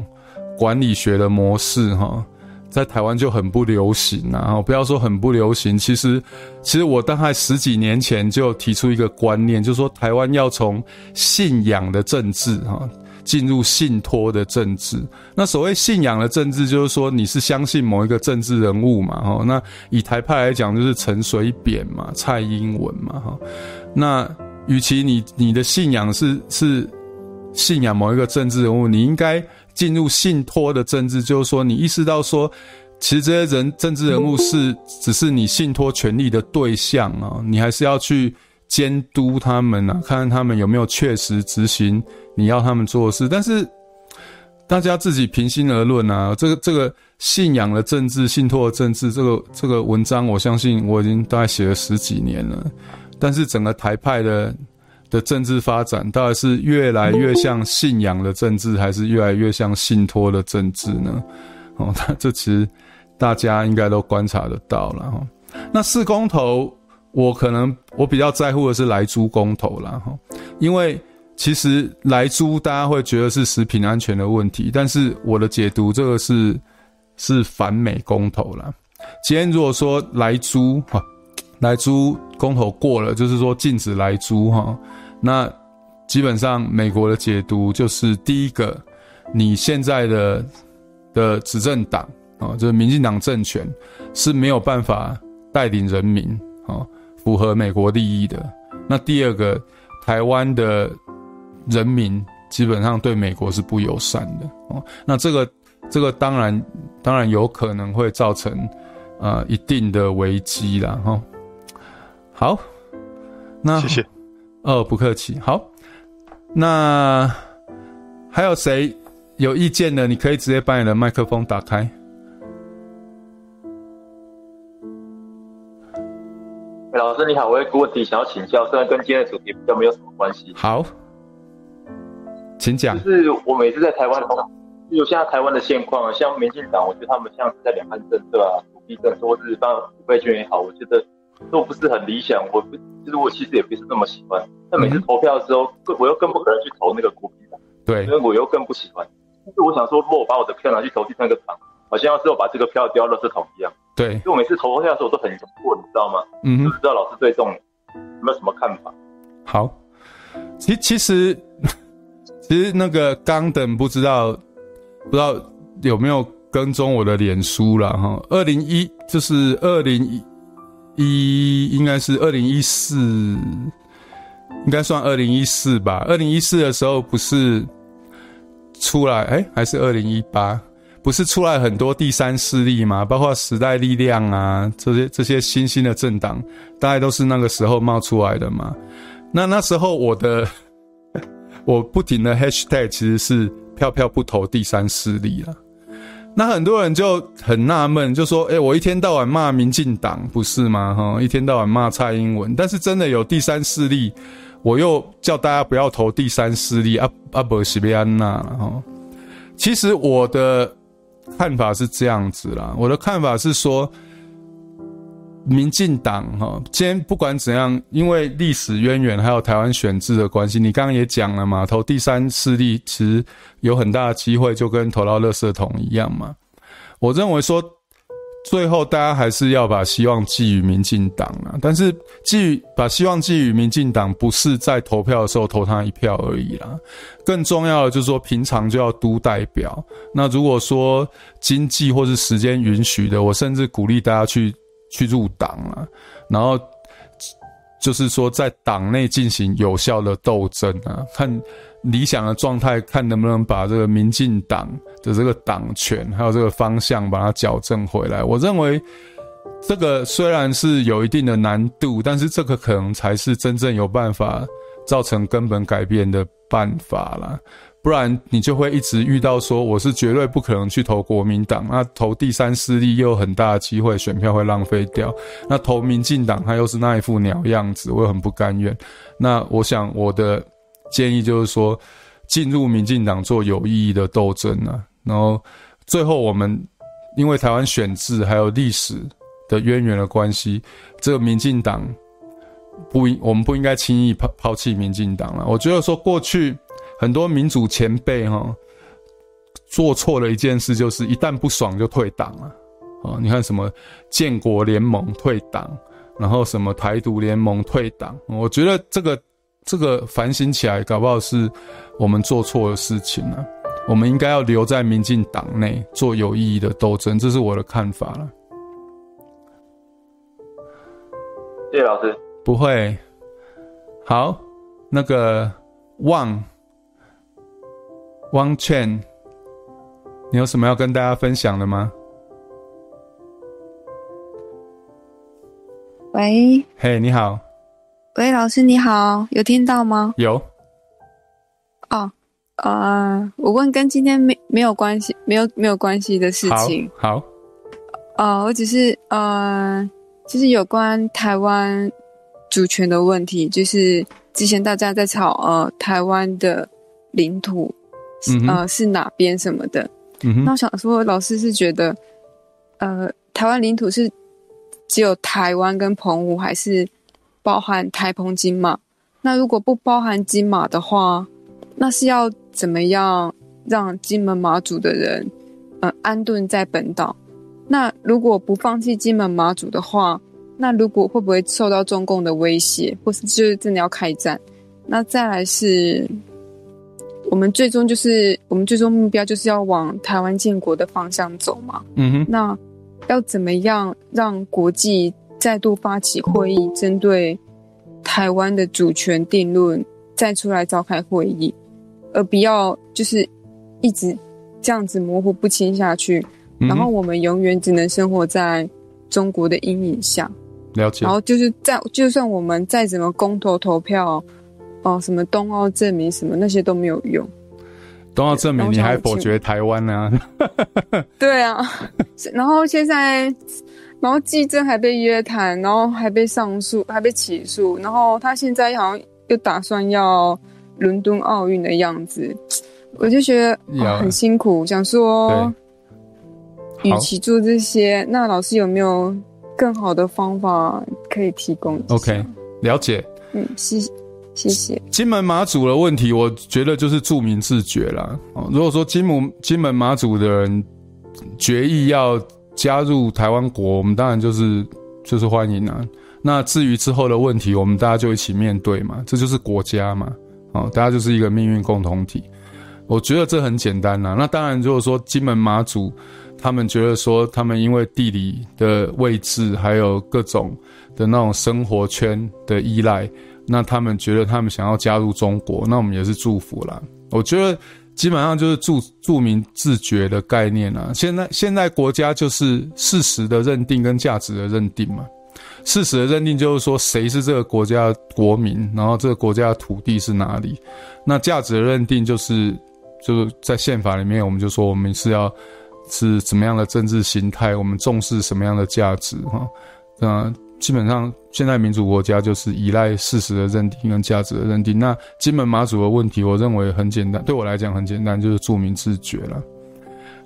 管理学的模式，哈，在台湾就很不流行然啊！不要说很不流行，其实，其实我大概十几年前就提出一个观念，就是说台湾要从信仰的政治，哈，进入信托的政治。那所谓信仰的政治，就是说你是相信某一个政治人物嘛，哈。那以台派来讲，就是陈水扁嘛、蔡英文嘛，哈。那与其你你的信仰是是信仰某一个政治人物，你应该。进入信托的政治，就是说，你意识到说，其实这些人政治人物是只是你信托权力的对象啊，你还是要去监督他们啊，看看他们有没有确实执行你要他们做的事。但是大家自己平心而论啊，这个这个信仰的政治、信托的政治，这个这个文章，我相信我已经大概写了十几年了，但是整个台派的。的政治发展到底是越来越像信仰的政治，还是越来越像信托的政治呢？哦，那这其实大家应该都观察得到了哈。那四公投，我可能我比较在乎的是莱猪公投了哈，因为其实莱猪大家会觉得是食品安全的问题，但是我的解读，这个是是反美公投了。今天如果说莱猪哈，莱猪公投过了，就是说禁止莱猪哈。那基本上，美国的解读就是：第一个，你现在的的执政党啊，就是民进党政权是没有办法带领人民啊，符合美国利益的。那第二个，台湾的人民基本上对美国是不友善的哦。那这个这个当然当然有可能会造成呃一定的危机啦。哈。好，那谢谢。哦，不客气。好，那还有谁有意见的？你可以直接把你的麦克风打开。老师你好，我有个问题想要请教，虽然跟今天的主题比较没有什么关系。好，请讲。就是我每次在台湾，就现在台湾的现况，像民进党，我觉得他们像是在两岸政策啊、土地政策，或是当五倍券也好，我觉得都不是很理想。我不，其实我其实也不是那么喜欢。但每次投票的时候，更我又更不可能去投那个国民党，对，因为我又更不喜欢。但是我想说，如果我把我的票拿去投第三个党，好像要是我把这个票丢到垃圾桶一样。对，因为我每次投票的时候我都很难过，你知道吗？嗯，不知道老师对这种有没有什么看法？好，其其实 其实那个刚等不知道不知道有没有跟踪我的脸书了哈？二零一就是二零一，一应该是二零一四，应该算二零一四吧？二零一四的时候不是出来哎、还是二零一八？不是出来很多第三势力吗？包括时代力量啊，这些这些新兴的政党，大概都是那个时候冒出来的嘛。那那时候我的 我不停的 hashtag 其实是票票不投第三势力了。那很多人就很纳闷，就说：“诶，我一天到晚骂民进党，不是吗？哈，一天到晚骂蔡英文，但是真的有第三势力，我又叫大家不要投第三势力，阿阿伯西比安娜哈。其实我的。”看法是这样子啦，我的看法是说，民进党哈，今天不管怎样，因为历史渊源还有台湾选制的关系，你刚刚也讲了嘛，投第三势力其实有很大的机会，就跟投到垃圾桶一样嘛。我认为说。最后，大家还是要把希望寄予民进党啊！但是，寄予把希望寄予民进党，不是在投票的时候投他一票而已啦。更重要的就是说，平常就要督代表。那如果说经济或是时间允许的，我甚至鼓励大家去去入党啊，然后。就是说，在党内进行有效的斗争啊，看理想的状态，看能不能把这个民进党的这个党权还有这个方向把它矫正回来。我认为，这个虽然是有一定的难度，但是这个可能才是真正有办法造成根本改变的办法啦。不然你就会一直遇到说，我是绝对不可能去投国民党，那投第三势力又有很大的机会选票会浪费掉，那投民进党他又是那一副鸟样子，我又很不甘愿。那我想我的建议就是说，进入民进党做有意义的斗争啊，然后最后我们因为台湾选制还有历史的渊源的关系，这个民进党不应我们不应该轻易抛抛弃民进党了。我觉得说过去。很多民主前辈哈，做错了一件事，就是一旦不爽就退党了。啊，你看什么建国联盟退党，然后什么台独联盟退党，我觉得这个这个反省起来，搞不好是我们做错的事情了。我们应该要留在民进党内做有意义的斗争，这是我的看法了。谢谢老师。不会。好，那个旺。汪倩，你有什么要跟大家分享的吗？喂，嘿，你好。喂，老师你好，有听到吗？有。哦，呃，我问跟今天没没有关系，没有没有关系的事情。好。好。呃，我只是呃，就是有关台湾主权的问题，就是之前大家在吵呃台湾的领土。嗯、呃，是哪边什么的？嗯、那我想说，老师是觉得，呃，台湾领土是只有台湾跟澎湖，还是包含台澎金马？那如果不包含金马的话，那是要怎么样让金门马祖的人，呃，安顿在本岛？那如果不放弃金门马祖的话，那如果会不会受到中共的威胁，或是就是真的要开战？那再来是。我们最终就是，我们最终目标就是要往台湾建国的方向走嘛。嗯哼。那要怎么样让国际再度发起会议，针对台湾的主权定论再出来召开会议，而不要就是一直这样子模糊不清下去，嗯、然后我们永远只能生活在中国的阴影下。了解。然后就是在就算我们再怎么公投投票，哦，什么东奥证明什么那些都没有用。东奥证明你还否决台湾呢？对啊，然后现在，然后季正还被约谈，然后还被上诉，还被起诉，然后他现在好像又打算要伦敦奥运的样子，我就觉得、哦、很辛苦，想说，与其做这些，那老师有没有更好的方法可以提供？OK，了解。嗯，谢谢，谢谢。金门马祖的问题，我觉得就是著名自觉啦。哦，如果说金门金门马祖的人决议要加入台湾国，我们当然就是就是欢迎啊。那至于之后的问题，我们大家就一起面对嘛，这就是国家嘛。哦，大家就是一个命运共同体。我觉得这很简单呐。那当然，如果说金门马祖。他们觉得说，他们因为地理的位置，还有各种的那种生活圈的依赖，那他们觉得他们想要加入中国，那我们也是祝福啦。我觉得基本上就是住住民自觉的概念啊。现在现在国家就是事实的认定跟价值的认定嘛。事实的认定就是说，谁是这个国家的国民，然后这个国家的土地是哪里。那价值的认定就是就是在宪法里面，我们就说我们是要。是怎么样的政治形态？我们重视什么样的价值？哈，那基本上现在民主国家就是依赖事实的认定跟价值的认定。那金门马祖的问题，我认为很简单，对我来讲很简单，就是著名自觉了。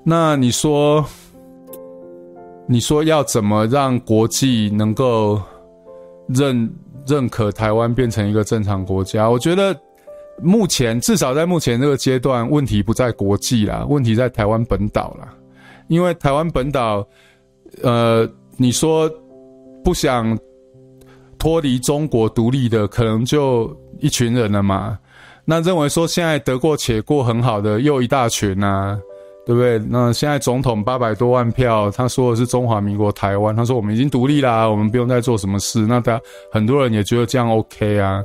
那你说，你说要怎么让国际能够认认可台湾变成一个正常国家？我觉得。目前至少在目前这个阶段，问题不在国际啦，问题在台湾本岛啦。因为台湾本岛，呃，你说不想脱离中国独立的，可能就一群人了嘛。那认为说现在得过且过很好的又一大群啊。对不对？那现在总统八百多万票，他说的是中华民国台湾，他说我们已经独立啦，我们不用再做什么事。那他很多人也觉得这样 OK 啊，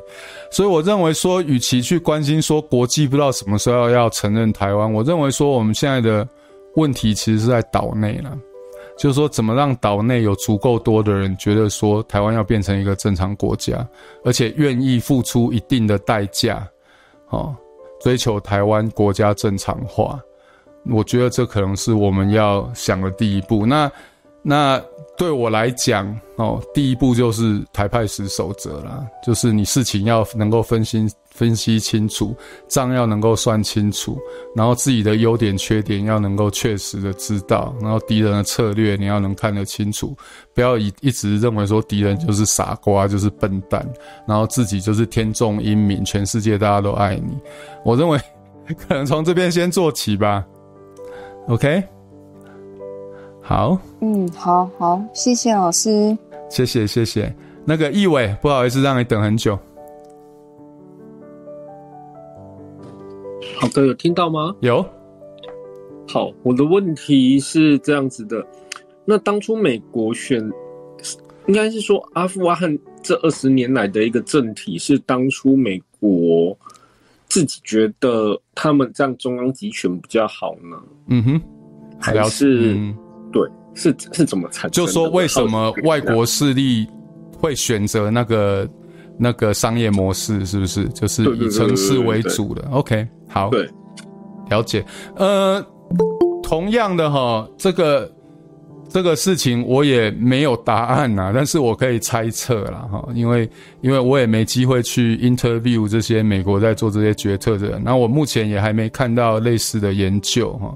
所以我认为说，与其去关心说国际不知道什么时候要承认台湾，我认为说我们现在的问题其实是在岛内了，就是说怎么让岛内有足够多的人觉得说台湾要变成一个正常国家，而且愿意付出一定的代价，哦，追求台湾国家正常化。我觉得这可能是我们要想的第一步。那那对我来讲，哦，第一步就是台派十守则啦，就是你事情要能够分析分析清楚，账要能够算清楚，然后自己的优点缺点要能够确实的知道，然后敌人的策略你要能看得清楚，不要一一直认为说敌人就是傻瓜，就是笨蛋，然后自己就是天纵英明，全世界大家都爱你。我认为 可能从这边先做起吧。OK，好，嗯，好好，谢谢老师，谢谢谢谢。那个易伟，不好意思让你等很久。好的，有听到吗？有。好，我的问题是这样子的，那当初美国选，应该是说阿富汗这二十年来的一个政体，是当初美国。自己觉得他们这样中央集权比较好呢？嗯哼，还是、嗯、对，是是怎么产生？就说为什么外国势力会选择那个那个商业模式？是不是就是以城市为主的？OK，好，对，了解。呃，同样的哈，这个。这个事情我也没有答案呐，但是我可以猜测啦哈，因为因为我也没机会去 interview 这些美国在做这些决策的人，那我目前也还没看到类似的研究哈。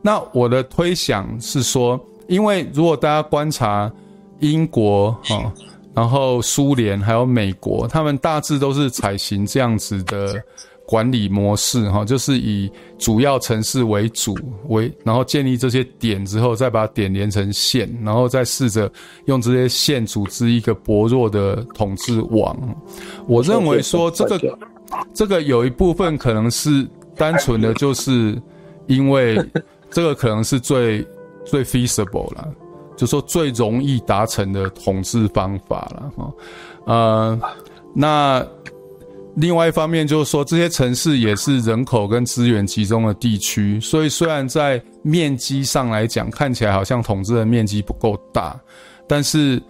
那我的推想是说，因为如果大家观察英国哈，然后苏联还有美国，他们大致都是采行这样子的。管理模式哈，就是以主要城市为主为，然后建立这些点之后，再把点连成线，然后再试着用这些线组织一个薄弱的统治网。我认为说这个这个有一部分可能是单纯的，就是因为这个可能是最 最 feasible 了，就说最容易达成的统治方法了哈。呃，那。另外一方面就是说，这些城市也是人口跟资源集中的地区，所以虽然在面积上来讲，看起来好像统治的面积不够大，但是。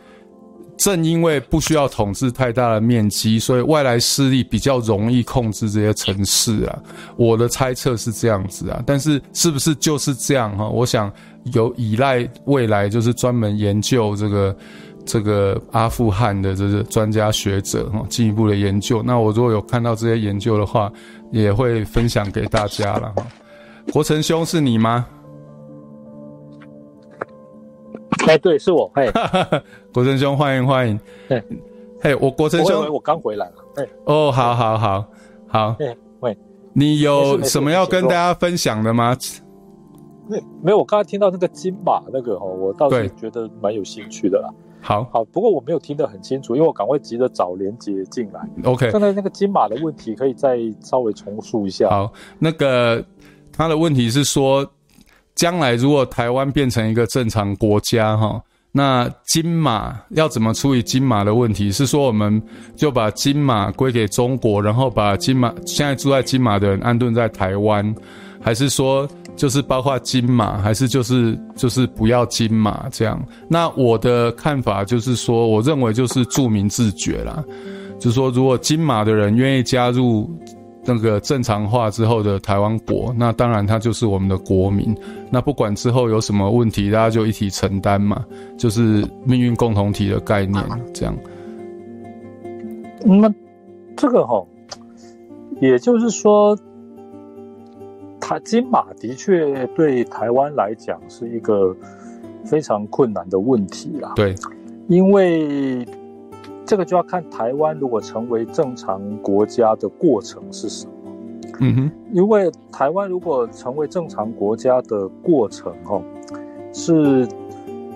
正因为不需要统治太大的面积，所以外来势力比较容易控制这些城市啊。我的猜测是这样子啊，但是是不是就是这样哈？我想有依赖未来就是专门研究这个这个阿富汗的这个专家学者哈，进一步的研究。那我如果有看到这些研究的话，也会分享给大家了哈。国成兄是你吗？哎，对，是我。哎，国成兄，欢迎欢迎。哎，嘿，我国成兄，我刚回来了。哎，哦，好好好好。哎，喂，你有什么要跟大家分享的吗？没没有，我刚才听到那个金马那个哦，我倒是觉得蛮有兴趣的啦。好好，不过我没有听得很清楚，因为我赶快急着找连接进来。OK，刚才那个金马的问题可以再稍微重述一下。好，那个他的问题是说。将来如果台湾变成一个正常国家，哈，那金马要怎么处理金马的问题？是说我们就把金马归给中国，然后把金马现在住在金马的人安顿在台湾，还是说就是包括金马，还是就是就是不要金马这样？那我的看法就是说，我认为就是著民自觉啦，就是说如果金马的人愿意加入。那个正常化之后的台湾国，那当然他就是我们的国民。那不管之后有什么问题，大家就一起承担嘛，就是命运共同体的概念，这样。那这个哈，也就是说，他金马的确对台湾来讲是一个非常困难的问题啦。对，因为。这个就要看台湾如果成为正常国家的过程是什么。嗯哼，因为台湾如果成为正常国家的过程，哦，是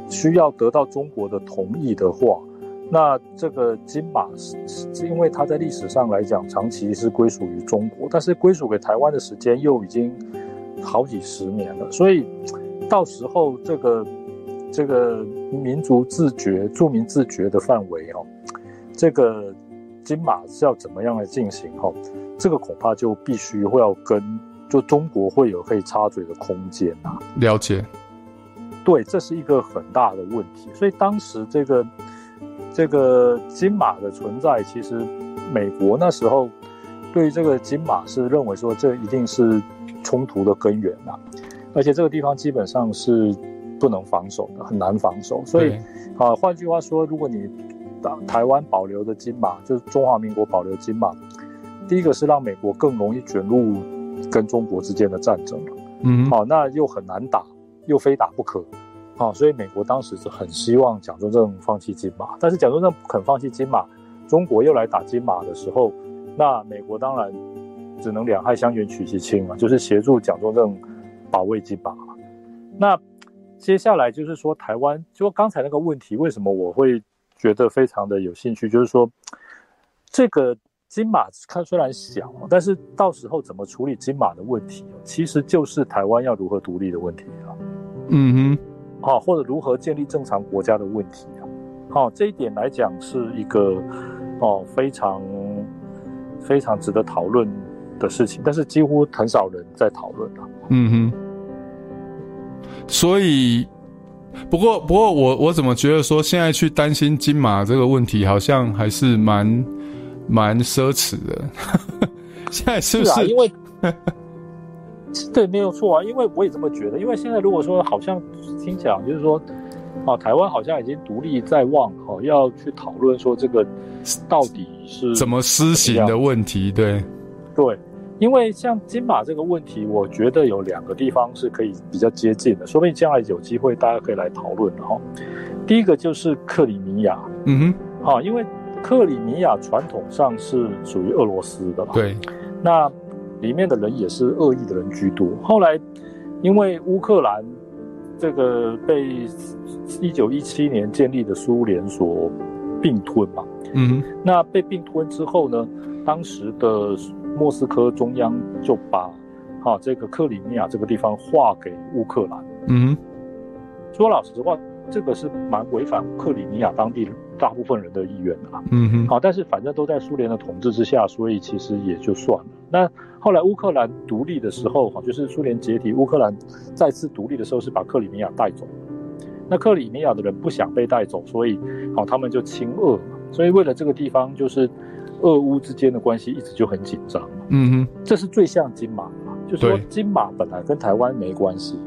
需要得到中国的同意的话，那这个金马是是因为它在历史上来讲长期是归属于中国，但是归属给台湾的时间又已经好几十年了，所以到时候这个这个民族自觉、著名自觉的范围，哦。这个金马是要怎么样来进行？哦，这个恐怕就必须会要跟就中国会有可以插嘴的空间啊。了解，对，这是一个很大的问题。所以当时这个这个金马的存在，其实美国那时候对于这个金马是认为说，这一定是冲突的根源啊，而且这个地方基本上是不能防守的，很难防守。所以啊，换句话说，如果你台湾保留的金马，就是中华民国保留金马。第一个是让美国更容易卷入跟中国之间的战争，嗯，好，那又很难打，又非打不可，好，所以美国当时是很希望蒋中正放弃金马，但是蒋中正不肯放弃金马，中国又来打金马的时候，那美国当然只能两害相权取其轻嘛，就是协助蒋中正保卫金马。那接下来就是说台湾，就刚才那个问题，为什么我会？觉得非常的有兴趣，就是说，这个金马看虽然小，但是到时候怎么处理金马的问题，其实就是台湾要如何独立的问题了。嗯哼，好，或者如何建立正常国家的问题啊。好，这一点来讲是一个哦非常非常值得讨论的事情，但是几乎很少人在讨论了。嗯哼，所以。不过，不过我我怎么觉得说现在去担心金马这个问题，好像还是蛮蛮奢侈的。现在是不是？是啊，因为 对，没有错啊。因为我也这么觉得。因为现在如果说好像听起来就是说，啊，台湾好像已经独立在望，哦，要去讨论说这个到底是怎么施行的问题。对，对。因为像金马这个问题，我觉得有两个地方是可以比较接近的，说不定将来有机会大家可以来讨论哈。第一个就是克里米亚，嗯哼，啊，因为克里米亚传统上是属于俄罗斯的嘛，对，那里面的人也是恶意的人居多。后来因为乌克兰这个被一九一七年建立的苏联所并吞嘛，嗯哼，那被并吞之后呢，当时的。莫斯科中央就把，哈、啊、这个克里米亚这个地方划给乌克兰。嗯，说老实话，这个是蛮违反克里米亚当地大部分人的意愿的啦。嗯哼，好，但是反正都在苏联的统治之下，所以其实也就算了。那后来乌克兰独立的时候，哈，就是苏联解体，乌克兰再次独立的时候，是把克里米亚带走。那克里米亚的人不想被带走，所以好，他们就亲俄。所以为了这个地方，就是俄乌之间的关系一直就很紧张。嗯哼，这是最像金马嘛，就是说金马本来跟台湾没关系，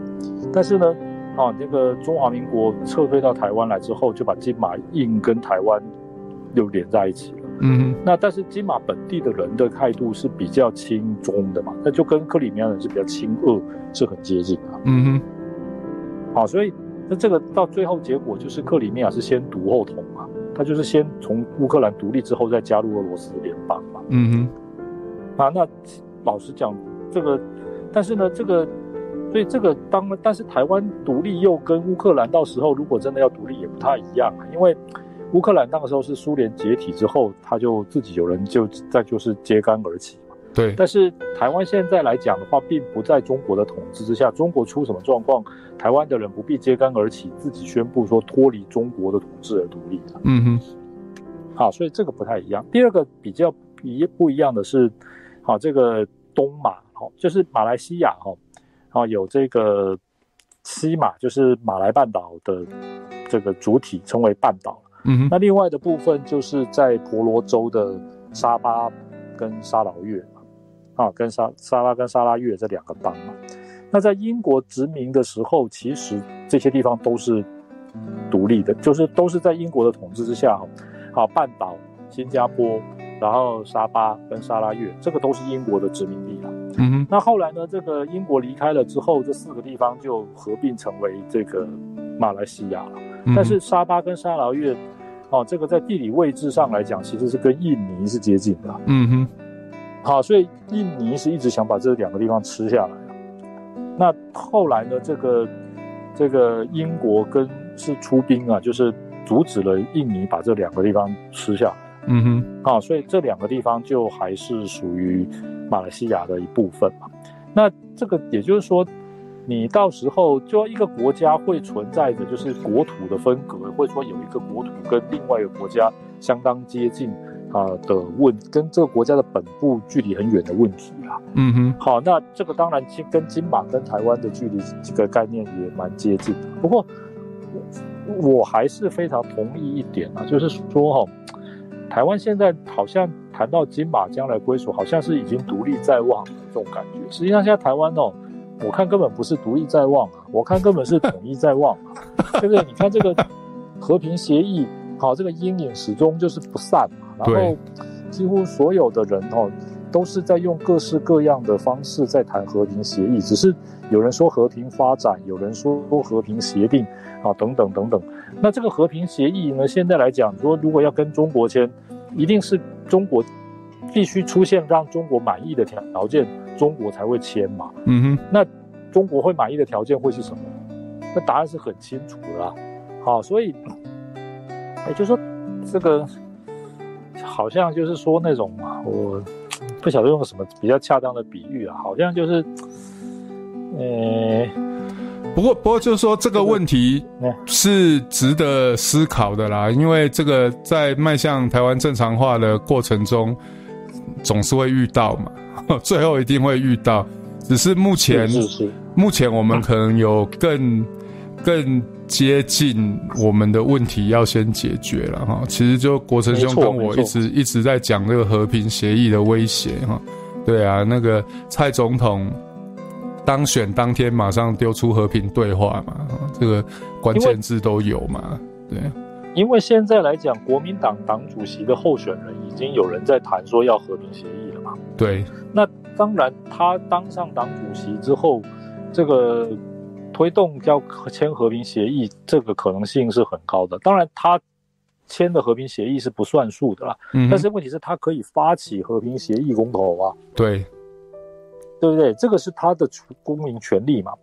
但是呢。啊，这个中华民国撤退到台湾来之后，就把金马硬跟台湾又连在一起了。嗯，那但是金马本地的人的态度是比较亲中的嘛，那就跟克里米亚人是比较亲俄，是很接近的。嗯哼，好，所以那这个到最后结果就是克里米亚是先独后统嘛，他就是先从乌克兰独立之后再加入俄罗斯联邦嘛。嗯哼，啊，那老实讲，这个，但是呢，这个。所以这个当，但是台湾独立又跟乌克兰到时候如果真的要独立也不太一样，因为乌克兰那个时候是苏联解体之后，他就自己有人就再就是揭竿而起嘛。对。但是台湾现在来讲的话，并不在中国的统治之下，中国出什么状况，台湾的人不必揭竿而起，自己宣布说脱离中国的统治而独立。嗯哼。好，所以这个不太一样。第二个比较一不一样的是，好，这个东马，好，就是马来西亚，哈。啊，有这个西马，就是马来半岛的这个主体称为半岛。嗯哼，那另外的部分就是在婆罗洲的沙巴跟沙劳越嘛，啊，跟沙沙拉跟沙拉越这两个邦嘛。那在英国殖民的时候，其实这些地方都是独立的，就是都是在英国的统治之下。啊，半岛、新加坡，然后沙巴跟沙拉越，这个都是英国的殖民地啊。嗯哼，那后来呢？这个英国离开了之后，这四个地方就合并成为这个马来西亚了。嗯、但是沙巴跟沙劳越，哦，这个在地理位置上来讲，其实是跟印尼是接近的。嗯哼，好，所以印尼是一直想把这两个地方吃下来。那后来呢？这个这个英国跟是出兵啊，就是阻止了印尼把这两个地方吃下来。嗯哼，好，所以这两个地方就还是属于。马来西亚的一部分嘛，那这个也就是说，你到时候就一个国家会存在着就是国土的分隔，或者说有一个国土跟另外一个国家相当接近啊的问，跟这个国家的本部距离很远的问题啊。嗯哼，好，那这个当然金跟金马跟台湾的距离这个概念也蛮接近的。不过我还是非常同意一点啊，就是说哈，台湾现在好像。谈到金马将来归属，好像是已经独立在望的这种感觉。实际上，现在台湾哦，我看根本不是独立在望啊，我看根本是统一在望啊，对不对？你看这个和平协议，好，这个阴影始终就是不散嘛。然后几乎所有的人哦，都是在用各式各样的方式在谈和平协议，只是有人说和平发展，有人说和平协定啊，等等等等。那这个和平协议呢，现在来讲说，如果要跟中国签，一定是。中国必须出现让中国满意的条件，中国才会签嘛。嗯哼，那中国会满意的条件会是什么？那答案是很清楚的啦。好，所以也就是说，这个好像就是说那种嘛，我不晓得用什么比较恰当的比喻啊，好像就是，呃。不过，不过就是说这个问题是值得思考的啦，因为这个在迈向台湾正常化的过程中，总是会遇到嘛，最后一定会遇到。只是目前，是是是目前我们可能有更更接近我们的问题要先解决了哈。其实就国成兄跟我一直一直在讲这个和平协议的威胁哈。对啊，那个蔡总统。当选当天马上丢出和平对话嘛，这个关键字都有嘛，对。因为现在来讲，国民党党主席的候选人已经有人在谈说要和平协议了嘛。对。那当然，他当上党主席之后，这个推动要签和平协议，这个可能性是很高的。当然，他签的和平协议是不算数的啦。嗯。但是问题是，他可以发起和平协议公投啊。对。对不对？这个是他的公民权利嘛。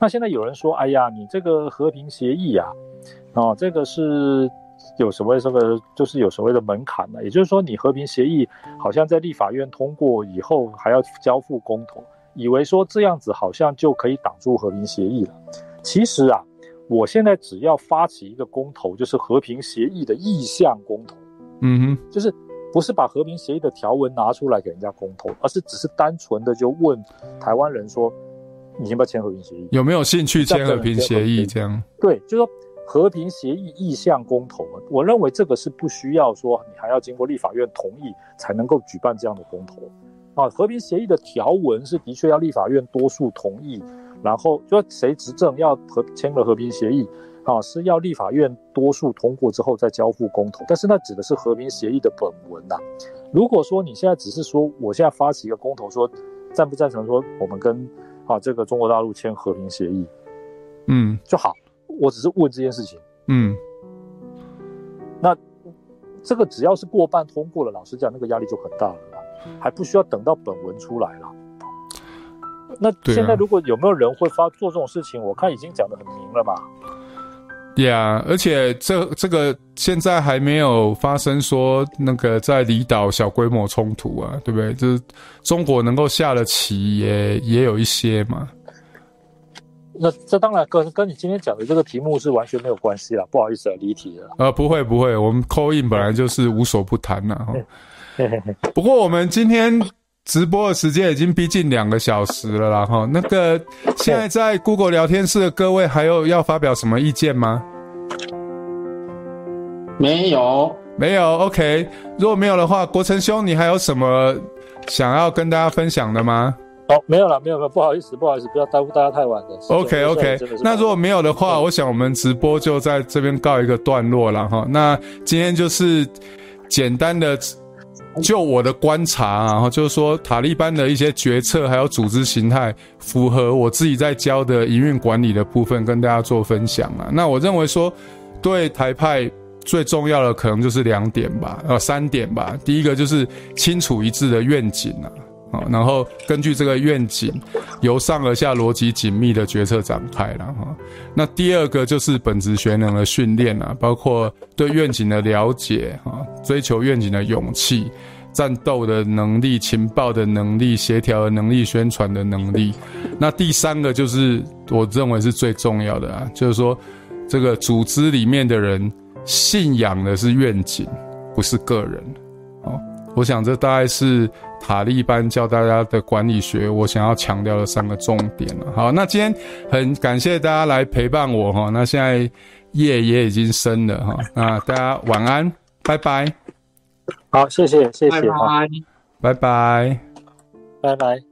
那现在有人说：“哎呀，你这个和平协议啊，哦，这个是有所谓这个，就是有所谓的门槛呢。也就是说，你和平协议好像在立法院通过以后，还要交付公投，以为说这样子好像就可以挡住和平协议了。其实啊，我现在只要发起一个公投，就是和平协议的意向公投，嗯哼，就是不是把和平协议的条文拿出来给人家公投，而是只是单纯的就问台湾人说，你要不要签和平协议？有没有兴趣签和平协议？这样对，就是说和平协议意向公投，我认为这个是不需要说你还要经过立法院同意才能够举办这样的公投啊。和平协议的条文是的确要立法院多数同意。然后就谁执政要和签了和平协议，啊，是要立法院多数通过之后再交付公投，但是那指的是和平协议的本文呐、啊。如果说你现在只是说我现在发起一个公投，说赞不赞成说我们跟啊这个中国大陆签和平协议，嗯，就好。我只是问这件事情，嗯，那这个只要是过半通过了，老实讲那个压力就很大了，还不需要等到本文出来了。那现在如果有没有人会发做这种事情？我看已经讲得很明了嘛。对啊，而且这这个现在还没有发生说那个在离岛小规模冲突啊，对不对？就是中国能够下的棋也也有一些嘛。那这当然跟跟你今天讲的这个题目是完全没有关系了，不好意思啊，离题了。呃，不会不会，我们 call in 本来就是无所不谈呐。不过我们今天。直播的时间已经逼近两个小时了啦，哈。那个现在在 Google 聊天室的各位，还有要发表什么意见吗？没有，没有。OK，如果没有的话，国成兄，你还有什么想要跟大家分享的吗？哦，没有了，没有了，不好意思，不好意思，不要耽误大家太晚了。OK，OK。那如果没有的话，我想我们直播就在这边告一个段落了哈。那今天就是简单的。就我的观察啊，然后就是说塔利班的一些决策还有组织形态符合我自己在教的营运管理的部分，跟大家做分享啊。那我认为说，对台派最重要的可能就是两点吧，呃，三点吧。第一个就是清楚一致的愿景啊。啊，然后根据这个愿景，由上而下逻辑紧密的决策展开了哈。那第二个就是本质学能的训练啊，包括对愿景的了解啊，追求愿景的勇气、战斗的能力、情报的能力、协调的能力、宣传的能力。那第三个就是我认为是最重要的啊，就是说这个组织里面的人信仰的是愿景，不是个人。哦，我想这大概是。塔利班教大家的管理学，我想要强调的三个重点了。好，那今天很感谢大家来陪伴我哈。那现在夜也已经深了哈。那大家晚安，拜拜。好，谢谢，谢谢，拜拜，拜拜，拜拜。